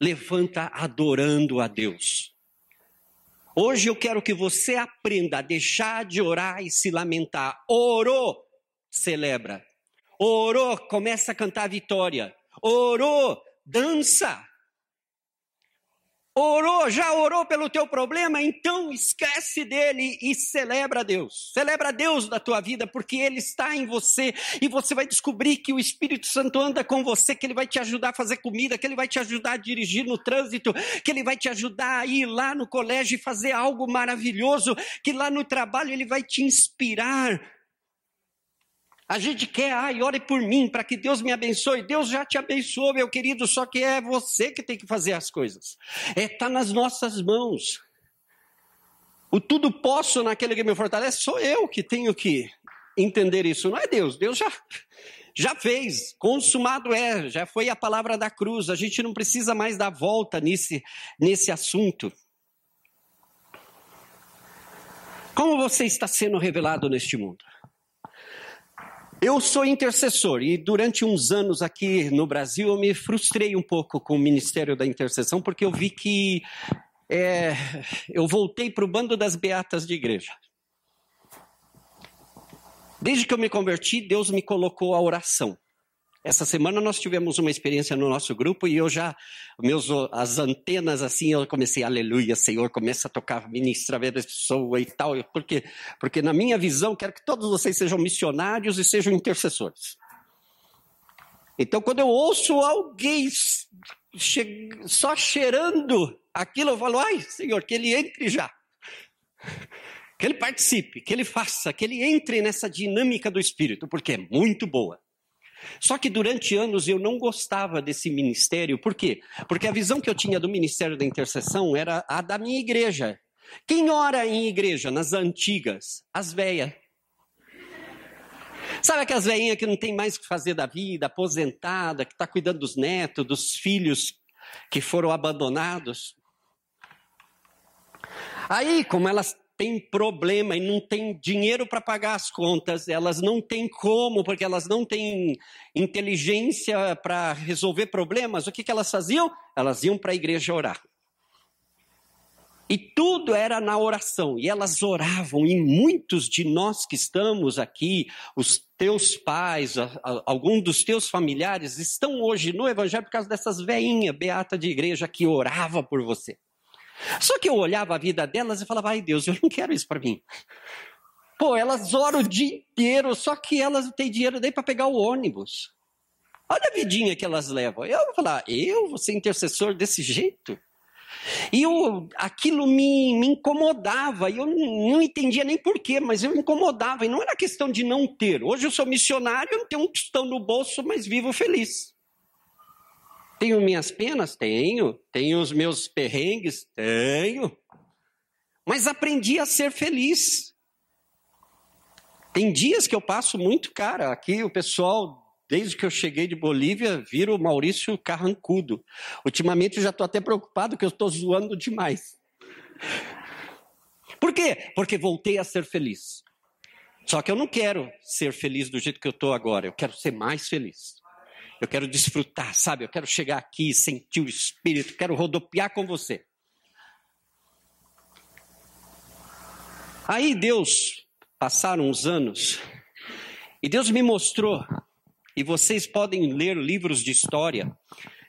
levanta adorando a Deus. Hoje eu quero que você aprenda a deixar de orar e se lamentar. Orou, celebra. Orou, começa a cantar a vitória. Orou, dança. Orou, já orou pelo teu problema? Então esquece dele e celebra Deus. Celebra Deus da tua vida, porque Ele está em você e você vai descobrir que o Espírito Santo anda com você, que Ele vai te ajudar a fazer comida, que Ele vai te ajudar a dirigir no trânsito, que Ele vai te ajudar a ir lá no colégio e fazer algo maravilhoso, que lá no trabalho Ele vai te inspirar a gente quer, ai, ore por mim, para que Deus me abençoe. Deus já te abençoou, meu querido, só que é você que tem que fazer as coisas. É tá nas nossas mãos. O tudo posso naquele que me fortalece, sou eu que tenho que entender isso, não é Deus. Deus já já fez, consumado é, já foi a palavra da cruz. A gente não precisa mais dar volta nesse nesse assunto. Como você está sendo revelado neste mundo? Eu sou intercessor e durante uns anos aqui no Brasil eu me frustrei um pouco com o Ministério da Intercessão porque eu vi que é, eu voltei para o bando das beatas de igreja. Desde que eu me converti, Deus me colocou a oração. Essa semana nós tivemos uma experiência no nosso grupo e eu já, meus, as antenas assim, eu comecei, aleluia, Senhor, começa a tocar, ministrar a pessoa e tal. Porque, porque na minha visão, quero que todos vocês sejam missionários e sejam intercessores. Então, quando eu ouço alguém só cheirando aquilo, eu falo, ai, Senhor, que ele entre já. Que ele participe, que ele faça, que ele entre nessa dinâmica do Espírito, porque é muito boa. Só que durante anos eu não gostava desse ministério, por quê? Porque a visão que eu tinha do ministério da intercessão era a da minha igreja. Quem ora em igreja, nas antigas? As velhas. Sabe aquelas velhinhas que não tem mais o que fazer da vida, aposentada, que está cuidando dos netos, dos filhos que foram abandonados? Aí, como elas têm problema e não têm dinheiro para pagar as contas, elas não têm como, porque elas não têm inteligência para resolver problemas, o que, que elas faziam? Elas iam para a igreja orar. E tudo era na oração, e elas oravam, e muitos de nós que estamos aqui, os teus pais, algum dos teus familiares, estão hoje no Evangelho por causa dessas veinhas beata de igreja que orava por você. Só que eu olhava a vida delas e falava, ai Deus, eu não quero isso para mim. Pô, elas oram o dia inteiro, só que elas não têm dinheiro nem para pegar o ônibus. Olha a vidinha que elas levam. Eu vou falar, eu vou ser intercessor desse jeito? E eu, aquilo me, me incomodava, e eu não, entendia nem porquê, mas eu me incomodava, e não era questão de não ter. Hoje eu sou missionário, não tenho um tostão no bolso, mas vivo feliz. Tenho minhas penas? Tenho. Tenho os meus perrengues? Tenho. Mas aprendi a ser feliz. Tem dias que eu passo muito, cara. Aqui o pessoal desde que eu cheguei de Bolívia, viro o Maurício Carrancudo. Ultimamente eu já estou até preocupado que eu estou zoando demais. Por quê? Porque voltei a ser feliz. Só que eu não quero ser feliz do jeito que eu estou agora, eu quero ser mais feliz. Eu quero desfrutar, sabe? Eu quero chegar aqui, sentir o Espírito, quero rodopiar com você. Aí Deus, passaram uns anos, e Deus me mostrou, e vocês podem ler livros de história,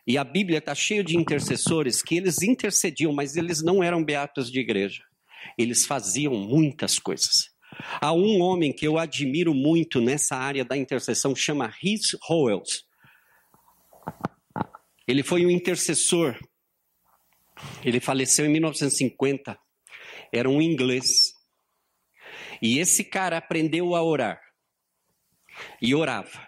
e a Bíblia está cheia de intercessores que eles intercediam, mas eles não eram beatos de igreja. Eles faziam muitas coisas. Há um homem que eu admiro muito nessa área da intercessão, chama Rhys Howells. Ele foi um intercessor. Ele faleceu em 1950. Era um inglês. E esse cara aprendeu a orar. E orava.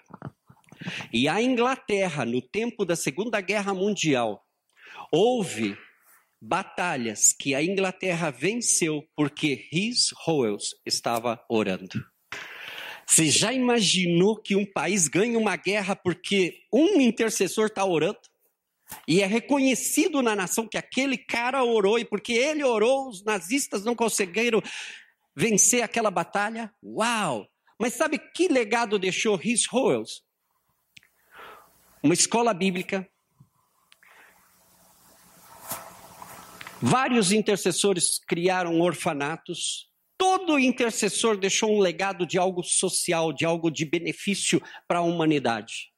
E a Inglaterra, no tempo da Segunda Guerra Mundial, houve batalhas que a Inglaterra venceu porque Rhys Howells estava orando. Você já imaginou que um país ganha uma guerra porque um intercessor está orando? E é reconhecido na nação que aquele cara orou, e porque ele orou, os nazistas não conseguiram vencer aquela batalha? Uau! Mas sabe que legado deixou Rhys Howells? Uma escola bíblica. Vários intercessores criaram orfanatos. Todo intercessor deixou um legado de algo social, de algo de benefício para a humanidade.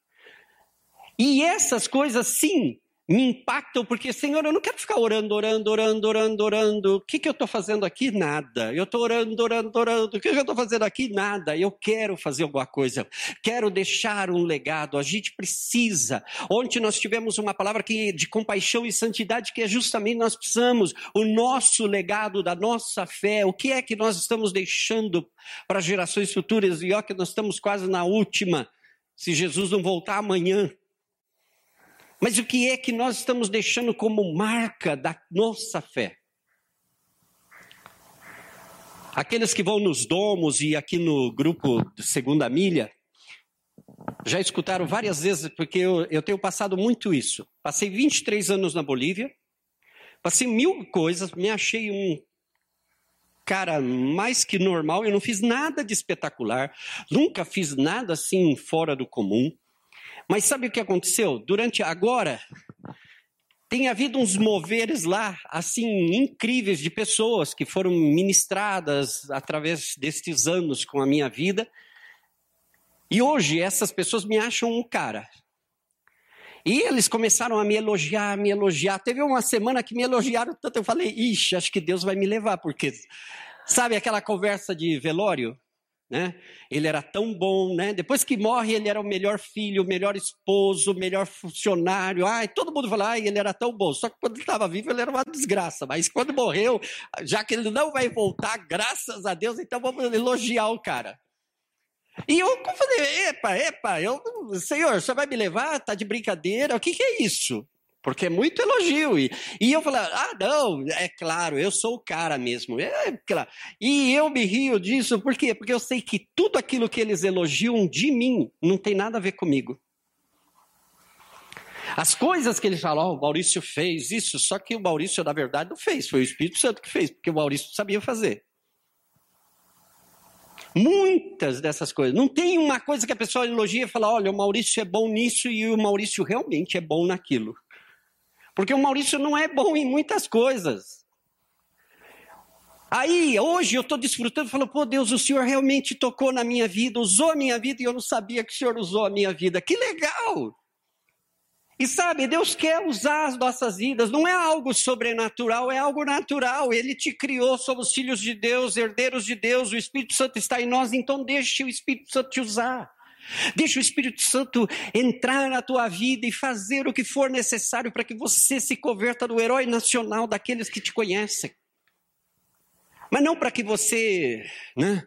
E essas coisas, sim, me impactam, porque, Senhor, eu não quero ficar orando, orando, orando, orando, orando. O que, que eu estou fazendo aqui? Nada. Eu estou orando, orando, orando. O que, que eu estou fazendo aqui? Nada. Eu quero fazer alguma coisa. Quero deixar um legado. A gente precisa. Ontem nós tivemos uma palavra que, de compaixão e santidade, que é justamente nós precisamos. O nosso legado da nossa fé. O que é que nós estamos deixando para gerações futuras? E ó, que nós estamos quase na última. Se Jesus não voltar amanhã. Mas o que é que nós estamos deixando como marca da nossa fé? Aqueles que vão nos domos e aqui no grupo Segunda Milha, já escutaram várias vezes, porque eu, eu tenho passado muito isso. Passei 23 anos na Bolívia, passei mil coisas, me achei um cara mais que normal, eu não fiz nada de espetacular, nunca fiz nada assim fora do comum. Mas sabe o que aconteceu? Durante agora, tem havido uns moveres lá, assim, incríveis de pessoas que foram ministradas através destes anos com a minha vida. E hoje essas pessoas me acham um cara. E eles começaram a me elogiar, me elogiar. Teve uma semana que me elogiaram tanto, eu falei, ixi, acho que Deus vai me levar, porque. Sabe aquela conversa de velório? Né? Ele era tão bom, né? Depois que morre, ele era o melhor filho, o melhor esposo, o melhor funcionário. Ai, todo mundo fala, ai, ele era tão bom. Só que quando ele estava vivo, ele era uma desgraça. Mas quando morreu, já que ele não vai voltar, graças a Deus, então vamos elogiar o cara. E eu falei, epa, epa, eu, senhor, você vai me levar? Tá de brincadeira? O que, que é isso? Porque é muito elogio. E, e eu falei, ah, não, é claro, eu sou o cara mesmo. É, claro. E eu me rio disso, por quê? Porque eu sei que tudo aquilo que eles elogiam de mim não tem nada a ver comigo. As coisas que eles falam, oh, o Maurício fez isso, só que o Maurício, na verdade, não fez, foi o Espírito Santo que fez, porque o Maurício sabia fazer. Muitas dessas coisas. Não tem uma coisa que a pessoa elogia e fala: olha, o Maurício é bom nisso e o Maurício realmente é bom naquilo. Porque o Maurício não é bom em muitas coisas. Aí, hoje eu estou desfrutando, falo, pô, Deus, o Senhor realmente tocou na minha vida, usou a minha vida e eu não sabia que o Senhor usou a minha vida. Que legal! E sabe, Deus quer usar as nossas vidas, não é algo sobrenatural, é algo natural. Ele te criou, somos filhos de Deus, herdeiros de Deus, o Espírito Santo está em nós, então deixe o Espírito Santo te usar. Deixa o Espírito Santo entrar na tua vida e fazer o que for necessário para que você se converta no herói nacional daqueles que te conhecem. Mas não para que você né,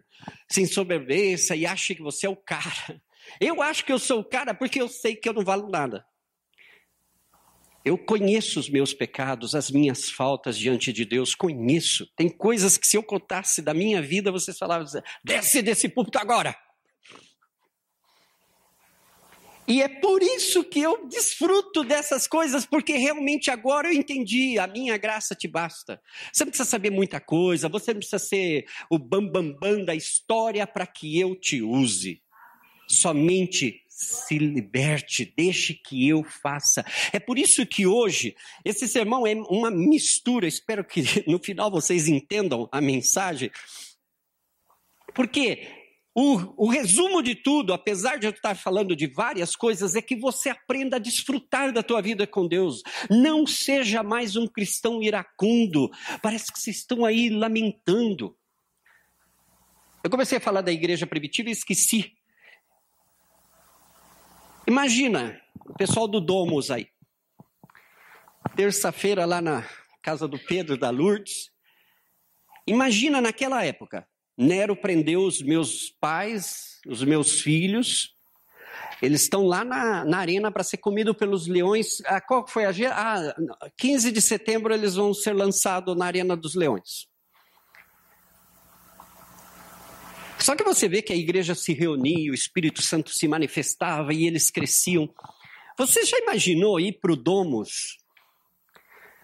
se ensoberbeça e ache que você é o cara. Eu acho que eu sou o cara porque eu sei que eu não valo nada. Eu conheço os meus pecados, as minhas faltas diante de Deus, conheço. Tem coisas que se eu contasse da minha vida, vocês falavam, desce desse púlpito agora. E é por isso que eu desfruto dessas coisas, porque realmente agora eu entendi, a minha graça te basta. Você não precisa saber muita coisa, você não precisa ser o bambambam bam, bam da história para que eu te use. Somente se liberte, deixe que eu faça. É por isso que hoje esse sermão é uma mistura, espero que no final vocês entendam a mensagem. Porque o, o, resumo de tudo, apesar de eu estar falando de várias coisas, é que você aprenda a desfrutar da tua vida com Deus. Não seja mais um cristão iracundo. Parece que vocês estão aí lamentando. Eu comecei a falar da igreja primitiva e esqueci. Imagina, o pessoal do Domus aí. Terça-feira lá na casa do Pedro da Lourdes. Imagina naquela época Nero prendeu os meus pais, os meus filhos. Eles estão lá na, na arena para ser comido pelos leões. Ah, qual foi a ah, 15 de setembro eles vão ser lançados na arena dos leões. Só que você vê que a igreja se reunia, o Espírito Santo se manifestava e eles cresciam. Você já imaginou ir para o Domus,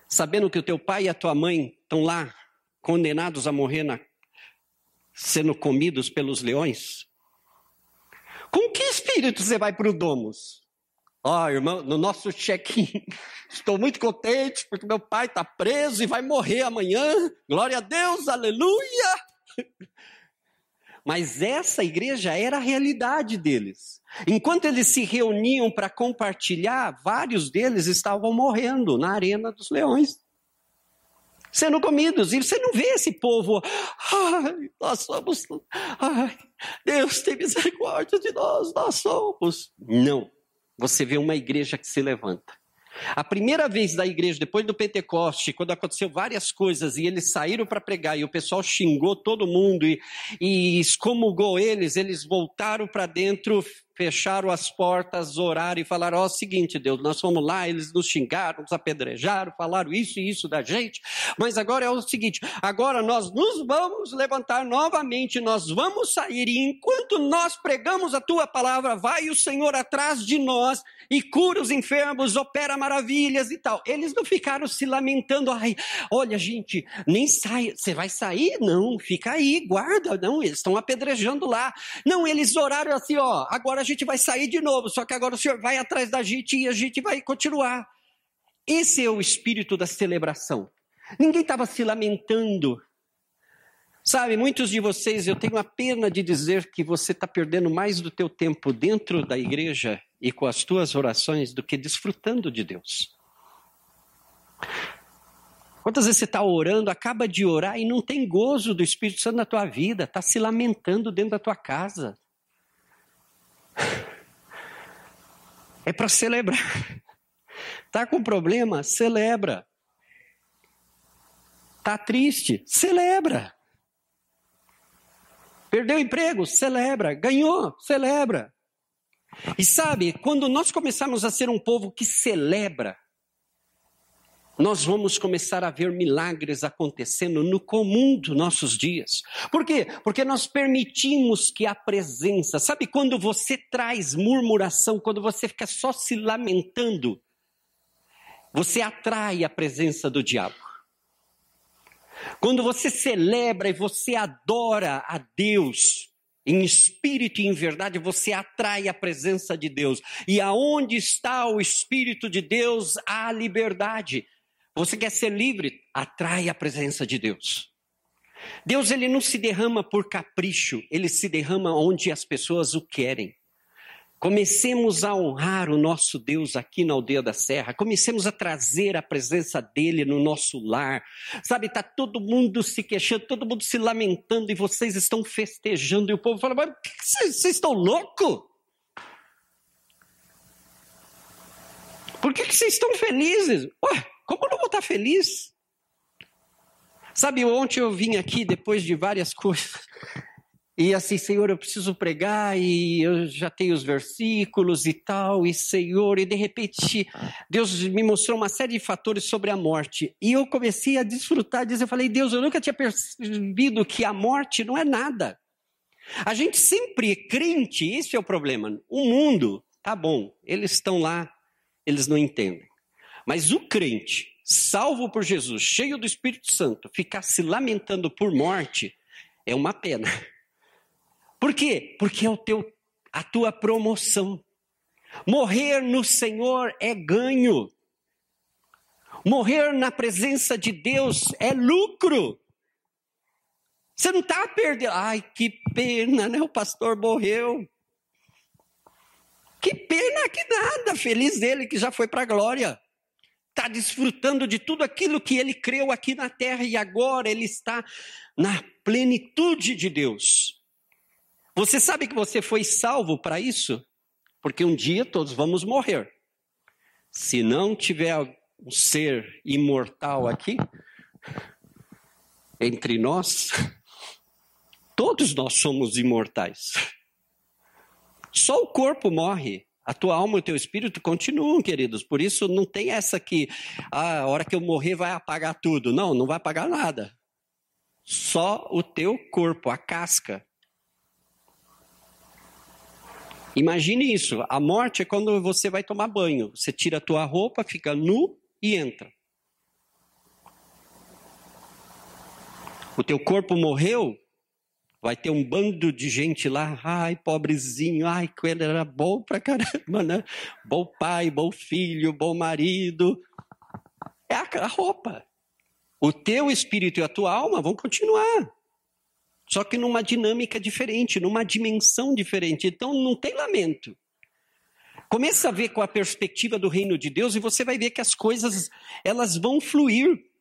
sabendo que o teu pai e a tua mãe estão lá, condenados a morrer na sendo comidos pelos leões? Com que espírito você vai para o Domus? Ó, oh, irmão, no nosso check-in, estou muito contente porque meu pai está preso e vai morrer amanhã. Glória a Deus, aleluia! Mas essa igreja era a realidade deles. Enquanto eles se reuniam para compartilhar, vários deles estavam morrendo na arena dos leões sendo comidos. E você não vê esse povo, ai, nós somos, ai, Deus tem misericórdia de nós, nós somos. Não. Você vê uma igreja que se levanta. A primeira vez da igreja, depois do Pentecoste, quando aconteceu várias coisas e eles saíram para pregar e o pessoal xingou todo mundo e, e eles, eles voltaram para dentro fecharam as portas, oraram e falaram: Ó, oh, seguinte, Deus, nós fomos lá, eles nos xingaram, nos apedrejaram, falaram isso e isso da gente, mas agora é o seguinte: agora nós nos vamos levantar novamente, nós vamos sair, e enquanto nós pregamos a tua palavra, vai o Senhor atrás de nós e cura os enfermos, opera maravilhas e tal. Eles não ficaram se lamentando, ai, olha, gente, nem sai, você vai sair? Não, fica aí, guarda, não, eles estão apedrejando lá. Não, eles oraram assim, ó, agora a gente vai sair de novo, só que agora o Senhor vai atrás da gente e a gente vai continuar. Esse é o espírito da celebração. Ninguém estava se lamentando. Sabe, muitos de vocês, eu tenho a pena de dizer que você está perdendo mais do teu tempo dentro da igreja e com as tuas orações do que desfrutando de Deus. Quantas vezes você está orando, acaba de orar e não tem gozo do Espírito Santo na tua vida, está se lamentando dentro da tua casa, é para celebrar. Tá com problema? Celebra. Tá triste? Celebra. Perdeu emprego? Celebra. Ganhou? Celebra. E sabe, quando nós começamos a ser um povo que celebra, nós vamos começar a ver milagres acontecendo no comum dos nossos dias. Por quê? Porque nós permitimos que a presença, sabe quando você traz murmuração, quando você fica só se lamentando, você atrai a presença do diabo. Quando você celebra e você adora a Deus, em espírito e em verdade, você atrai a presença de Deus. E aonde está o Espírito de Deus, há liberdade. Você quer ser livre? Atrai a presença de Deus. Deus ele não se derrama por capricho, ele se derrama onde as pessoas o querem. Comecemos a honrar o nosso Deus aqui na aldeia da Serra. Comecemos a trazer a presença dele no nosso lar. Sabe, está todo mundo se queixando, todo mundo se lamentando e vocês estão festejando. E o povo fala: Mas vocês estão loucos? Por que, que vocês estão felizes? Ué, como não vou estar feliz? Sabe, ontem eu vim aqui depois de várias coisas. E assim, Senhor, eu preciso pregar e eu já tenho os versículos e tal, e Senhor, e de repente Deus me mostrou uma série de fatores sobre a morte. E eu comecei a desfrutar disso. Eu falei, Deus, eu nunca tinha percebido que a morte não é nada. A gente sempre é crente, esse é o problema. O mundo tá bom, eles estão lá, eles não entendem. Mas o crente, salvo por Jesus, cheio do Espírito Santo, ficar se lamentando por morte é uma pena. Por quê? Porque é o teu, a tua promoção. Morrer no Senhor é ganho. Morrer na presença de Deus é lucro. Você não está perdendo. Ai, que pena, né? O pastor morreu. Que pena que nada. Feliz ele que já foi para a glória. Está desfrutando de tudo aquilo que ele creu aqui na terra e agora ele está na plenitude de Deus. Você sabe que você foi salvo para isso? Porque um dia todos vamos morrer. Se não tiver um ser imortal aqui, entre nós, todos nós somos imortais. Só o corpo morre. A tua alma e o teu espírito continuam, queridos. Por isso não tem essa que ah, a hora que eu morrer vai apagar tudo. Não, não vai apagar nada. Só o teu corpo, a casca. Imagine isso. A morte é quando você vai tomar banho. Você tira a tua roupa, fica nu e entra. O teu corpo morreu, vai ter um bando de gente lá, ai, pobrezinho, ai, que ele era bom pra caramba, né? Bom pai, bom filho, bom marido. É a roupa. O teu espírito e a tua alma vão continuar. Só que numa dinâmica diferente, numa dimensão diferente. Então não tem lamento. Começa a ver com a perspectiva do reino de Deus e você vai ver que as coisas elas vão fluir.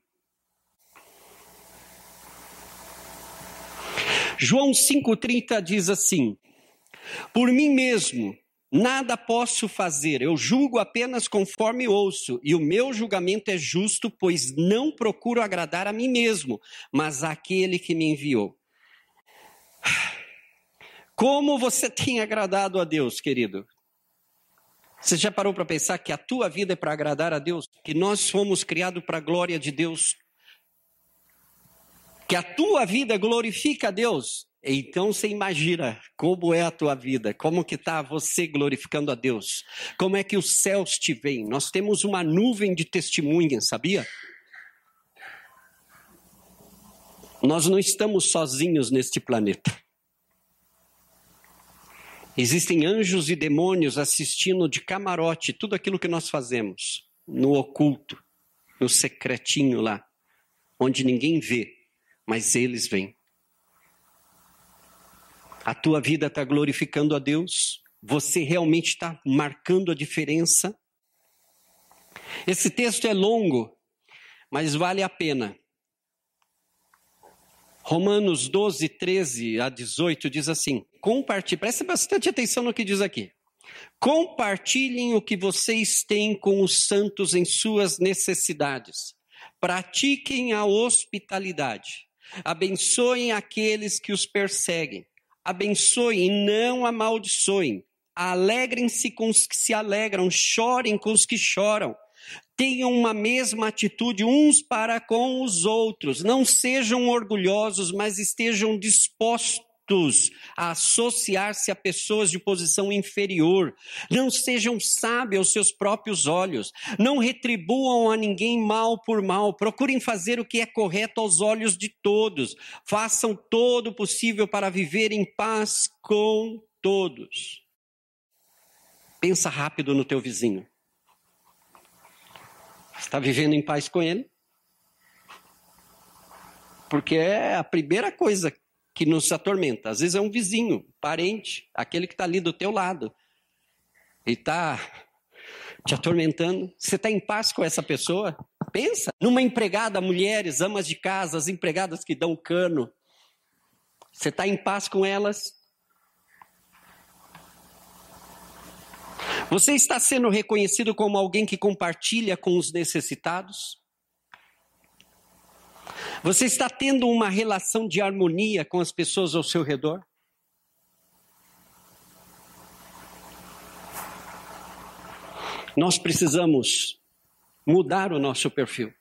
João 5:30 diz assim: Por mim mesmo nada posso fazer, eu julgo apenas conforme ouço, e o meu julgamento é justo, pois não procuro agradar a mim mesmo, mas àquele que me enviou. Como você tem agradado a Deus, querido? Você já parou para pensar que a tua vida é para agradar a Deus? Que nós fomos criados para a glória de Deus? Que a tua vida glorifica a Deus? Então você imagina como é a tua vida, como que está você glorificando a Deus, como é que os céus te veem. Nós temos uma nuvem de testemunhas, sabia? Nós não estamos sozinhos neste planeta. Existem anjos e demônios assistindo de camarote tudo aquilo que nós fazemos, no oculto, no secretinho lá, onde ninguém vê, mas eles vêm. A tua vida está glorificando a Deus? Você realmente está marcando a diferença? Esse texto é longo, mas vale a pena. Romanos 12, 13 a 18 diz assim: compartilhe, preste bastante atenção no que diz aqui. Compartilhem o que vocês têm com os santos em suas necessidades. Pratiquem a hospitalidade. Abençoem aqueles que os perseguem. Abençoem e não amaldiçoem. Alegrem-se com os que se alegram. Chorem com os que choram tenham uma mesma atitude uns para com os outros. Não sejam orgulhosos, mas estejam dispostos a associar-se a pessoas de posição inferior. Não sejam sábios aos seus próprios olhos. Não retribuam a ninguém mal por mal. Procurem fazer o que é correto aos olhos de todos. Façam todo o possível para viver em paz com todos. Pensa rápido no teu vizinho. Está vivendo em paz com ele? Porque é a primeira coisa que nos atormenta. Às vezes é um vizinho, parente, aquele que está ali do teu lado. E está te atormentando. Você está em paz com essa pessoa? Pensa numa empregada, mulheres, amas de casa, as empregadas que dão cano. Você está em paz com elas? Você está sendo reconhecido como alguém que compartilha com os necessitados? Você está tendo uma relação de harmonia com as pessoas ao seu redor? Nós precisamos mudar o nosso perfil.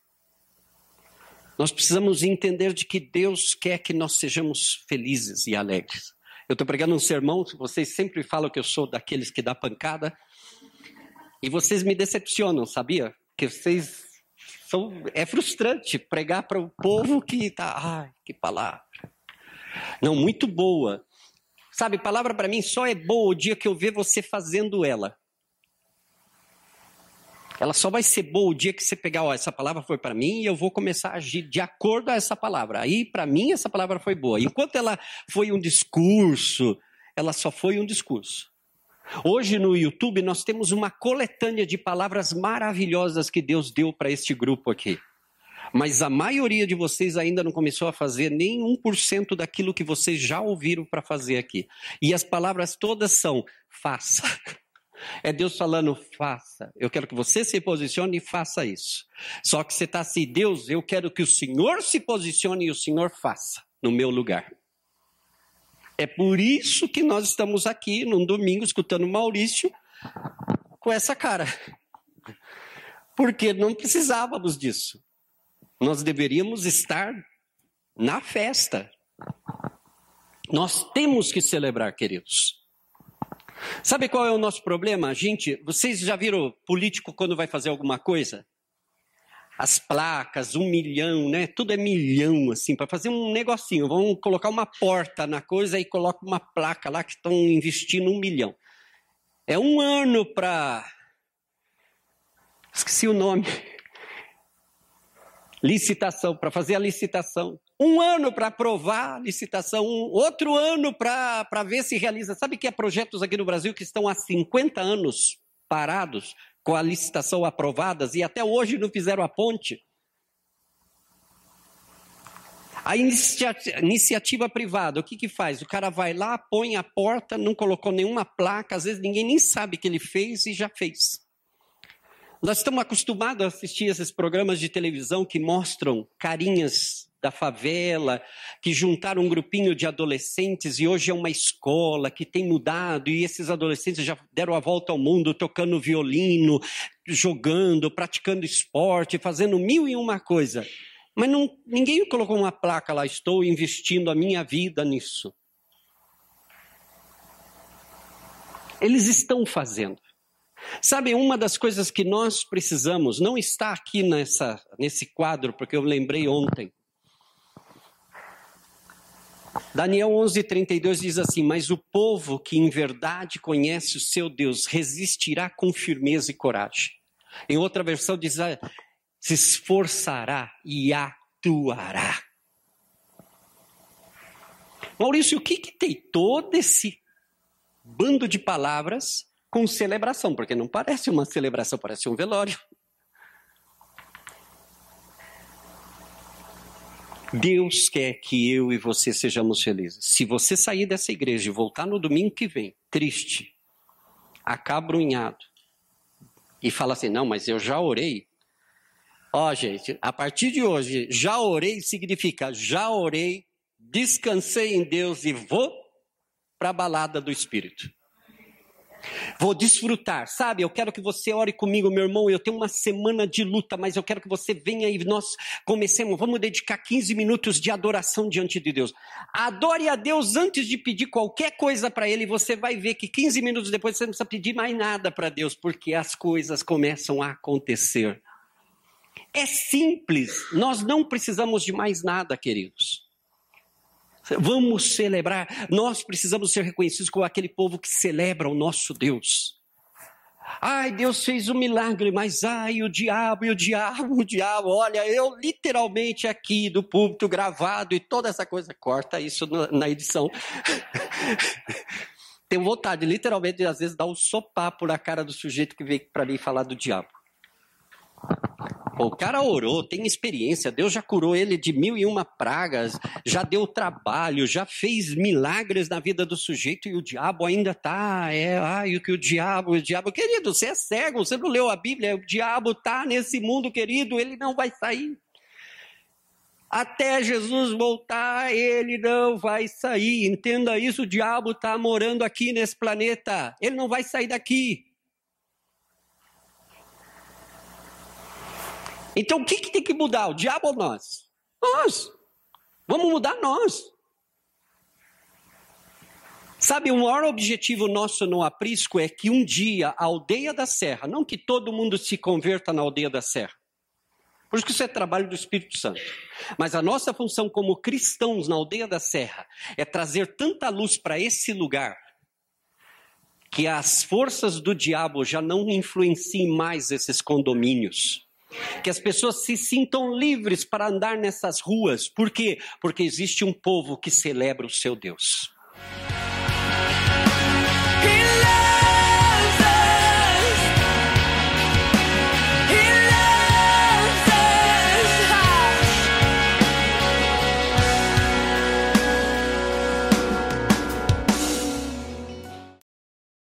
Nós precisamos entender de que Deus quer que nós sejamos felizes e alegres. Eu estou pregando um sermão, vocês sempre falam que eu sou daqueles que dá pancada, E vocês me decepcionam, sabia? Que vocês são. É frustrante pregar para o povo que está. Ai, que palavra. Não, muito boa. Sabe, palavra para mim só é boa o dia que eu ver você fazendo ela. Ela só vai ser boa o dia que você pegar, ó, essa palavra foi para mim e eu vou começar a agir de acordo a essa palavra. Aí, para mim, essa palavra foi boa. Enquanto ela foi um discurso, ela só foi um discurso. Hoje no YouTube nós temos uma coletânea de palavras maravilhosas que Deus deu para este grupo aqui. Mas a maioria de vocês ainda não começou a fazer nem 1% daquilo que vocês já ouviram para fazer aqui. E as palavras todas são: faça. É Deus falando, faça. Eu quero que você se posicione e faça isso. Só que você está assim, Deus, eu quero que o Senhor se posicione e o Senhor faça no meu lugar. É por isso que nós estamos aqui num domingo escutando Maurício com essa cara. Porque não precisávamos disso. Nós deveríamos estar na festa. Nós temos que celebrar, queridos. Sabe qual é o nosso problema? Gente, vocês já viram político quando vai fazer alguma coisa? As placas, um milhão, né? Tudo é milhão, assim, para fazer um negocinho. Vamos colocar uma porta na coisa e coloca uma placa lá que estão investindo um milhão. É um ano para. Esqueci o nome. Licitação, para fazer a licitação. Um ano para aprovar a licitação, outro ano para ver se realiza. Sabe que há projetos aqui no Brasil que estão há 50 anos parados, com a licitação aprovadas, e até hoje não fizeram a ponte? A iniciativa, iniciativa privada, o que, que faz? O cara vai lá, põe a porta, não colocou nenhuma placa, às vezes ninguém nem sabe que ele fez e já fez. Nós estamos acostumados a assistir esses programas de televisão que mostram carinhas da favela, que juntaram um grupinho de adolescentes e hoje é uma escola que tem mudado e esses adolescentes já deram a volta ao mundo tocando violino, jogando, praticando esporte, fazendo mil e uma coisa. Mas não, ninguém colocou uma placa lá, estou investindo a minha vida nisso. Eles estão fazendo. Sabe, uma das coisas que nós precisamos, não está aqui nessa, nesse quadro, porque eu lembrei ontem, Daniel 11:32 diz assim: "Mas o povo que em verdade conhece o seu Deus resistirá com firmeza e coragem." Em outra versão diz: ah, "Se esforçará e atuará." Maurício, o que, que tem todo esse bando de palavras com celebração? Porque não parece uma celebração, parece um velório. Deus quer que eu e você sejamos felizes. Se você sair dessa igreja e voltar no domingo que vem, triste, acabrunhado, e falar assim: não, mas eu já orei. Ó, oh, gente, a partir de hoje, já orei significa já orei, descansei em Deus e vou para a balada do Espírito. Vou desfrutar, sabe? Eu quero que você ore comigo, meu irmão. Eu tenho uma semana de luta, mas eu quero que você venha e nós comecemos. Vamos dedicar 15 minutos de adoração diante de Deus. Adore a Deus antes de pedir qualquer coisa para Ele. Você vai ver que 15 minutos depois você não precisa pedir mais nada para Deus, porque as coisas começam a acontecer. É simples, nós não precisamos de mais nada, queridos. Vamos celebrar. Nós precisamos ser reconhecidos como aquele povo que celebra o nosso Deus. Ai, Deus fez um milagre, mas ai, o diabo, e o diabo, o diabo. Olha, eu literalmente aqui do púlpito gravado e toda essa coisa, corta isso na edição. Tenho vontade, literalmente, às vezes dar um sopapo na cara do sujeito que veio para mim falar do diabo. O cara orou, tem experiência, Deus já curou ele de mil e uma pragas, já deu trabalho, já fez milagres na vida do sujeito e o diabo ainda tá, é, ai, o que o diabo, o diabo, querido, você é cego, você não leu a Bíblia, o diabo tá nesse mundo, querido, ele não vai sair. Até Jesus voltar, ele não vai sair. Entenda isso, o diabo está morando aqui nesse planeta. Ele não vai sair daqui. Então o que, que tem que mudar? O diabo ou nós? Nós. Vamos mudar nós. Sabe, o maior objetivo nosso no aprisco é que um dia a aldeia da Serra, não que todo mundo se converta na aldeia da Serra, por isso que isso é trabalho do Espírito Santo. Mas a nossa função como cristãos na aldeia da Serra é trazer tanta luz para esse lugar que as forças do diabo já não influenciem mais esses condomínios. Que as pessoas se sintam livres para andar nessas ruas. Por quê? Porque existe um povo que celebra o seu Deus. He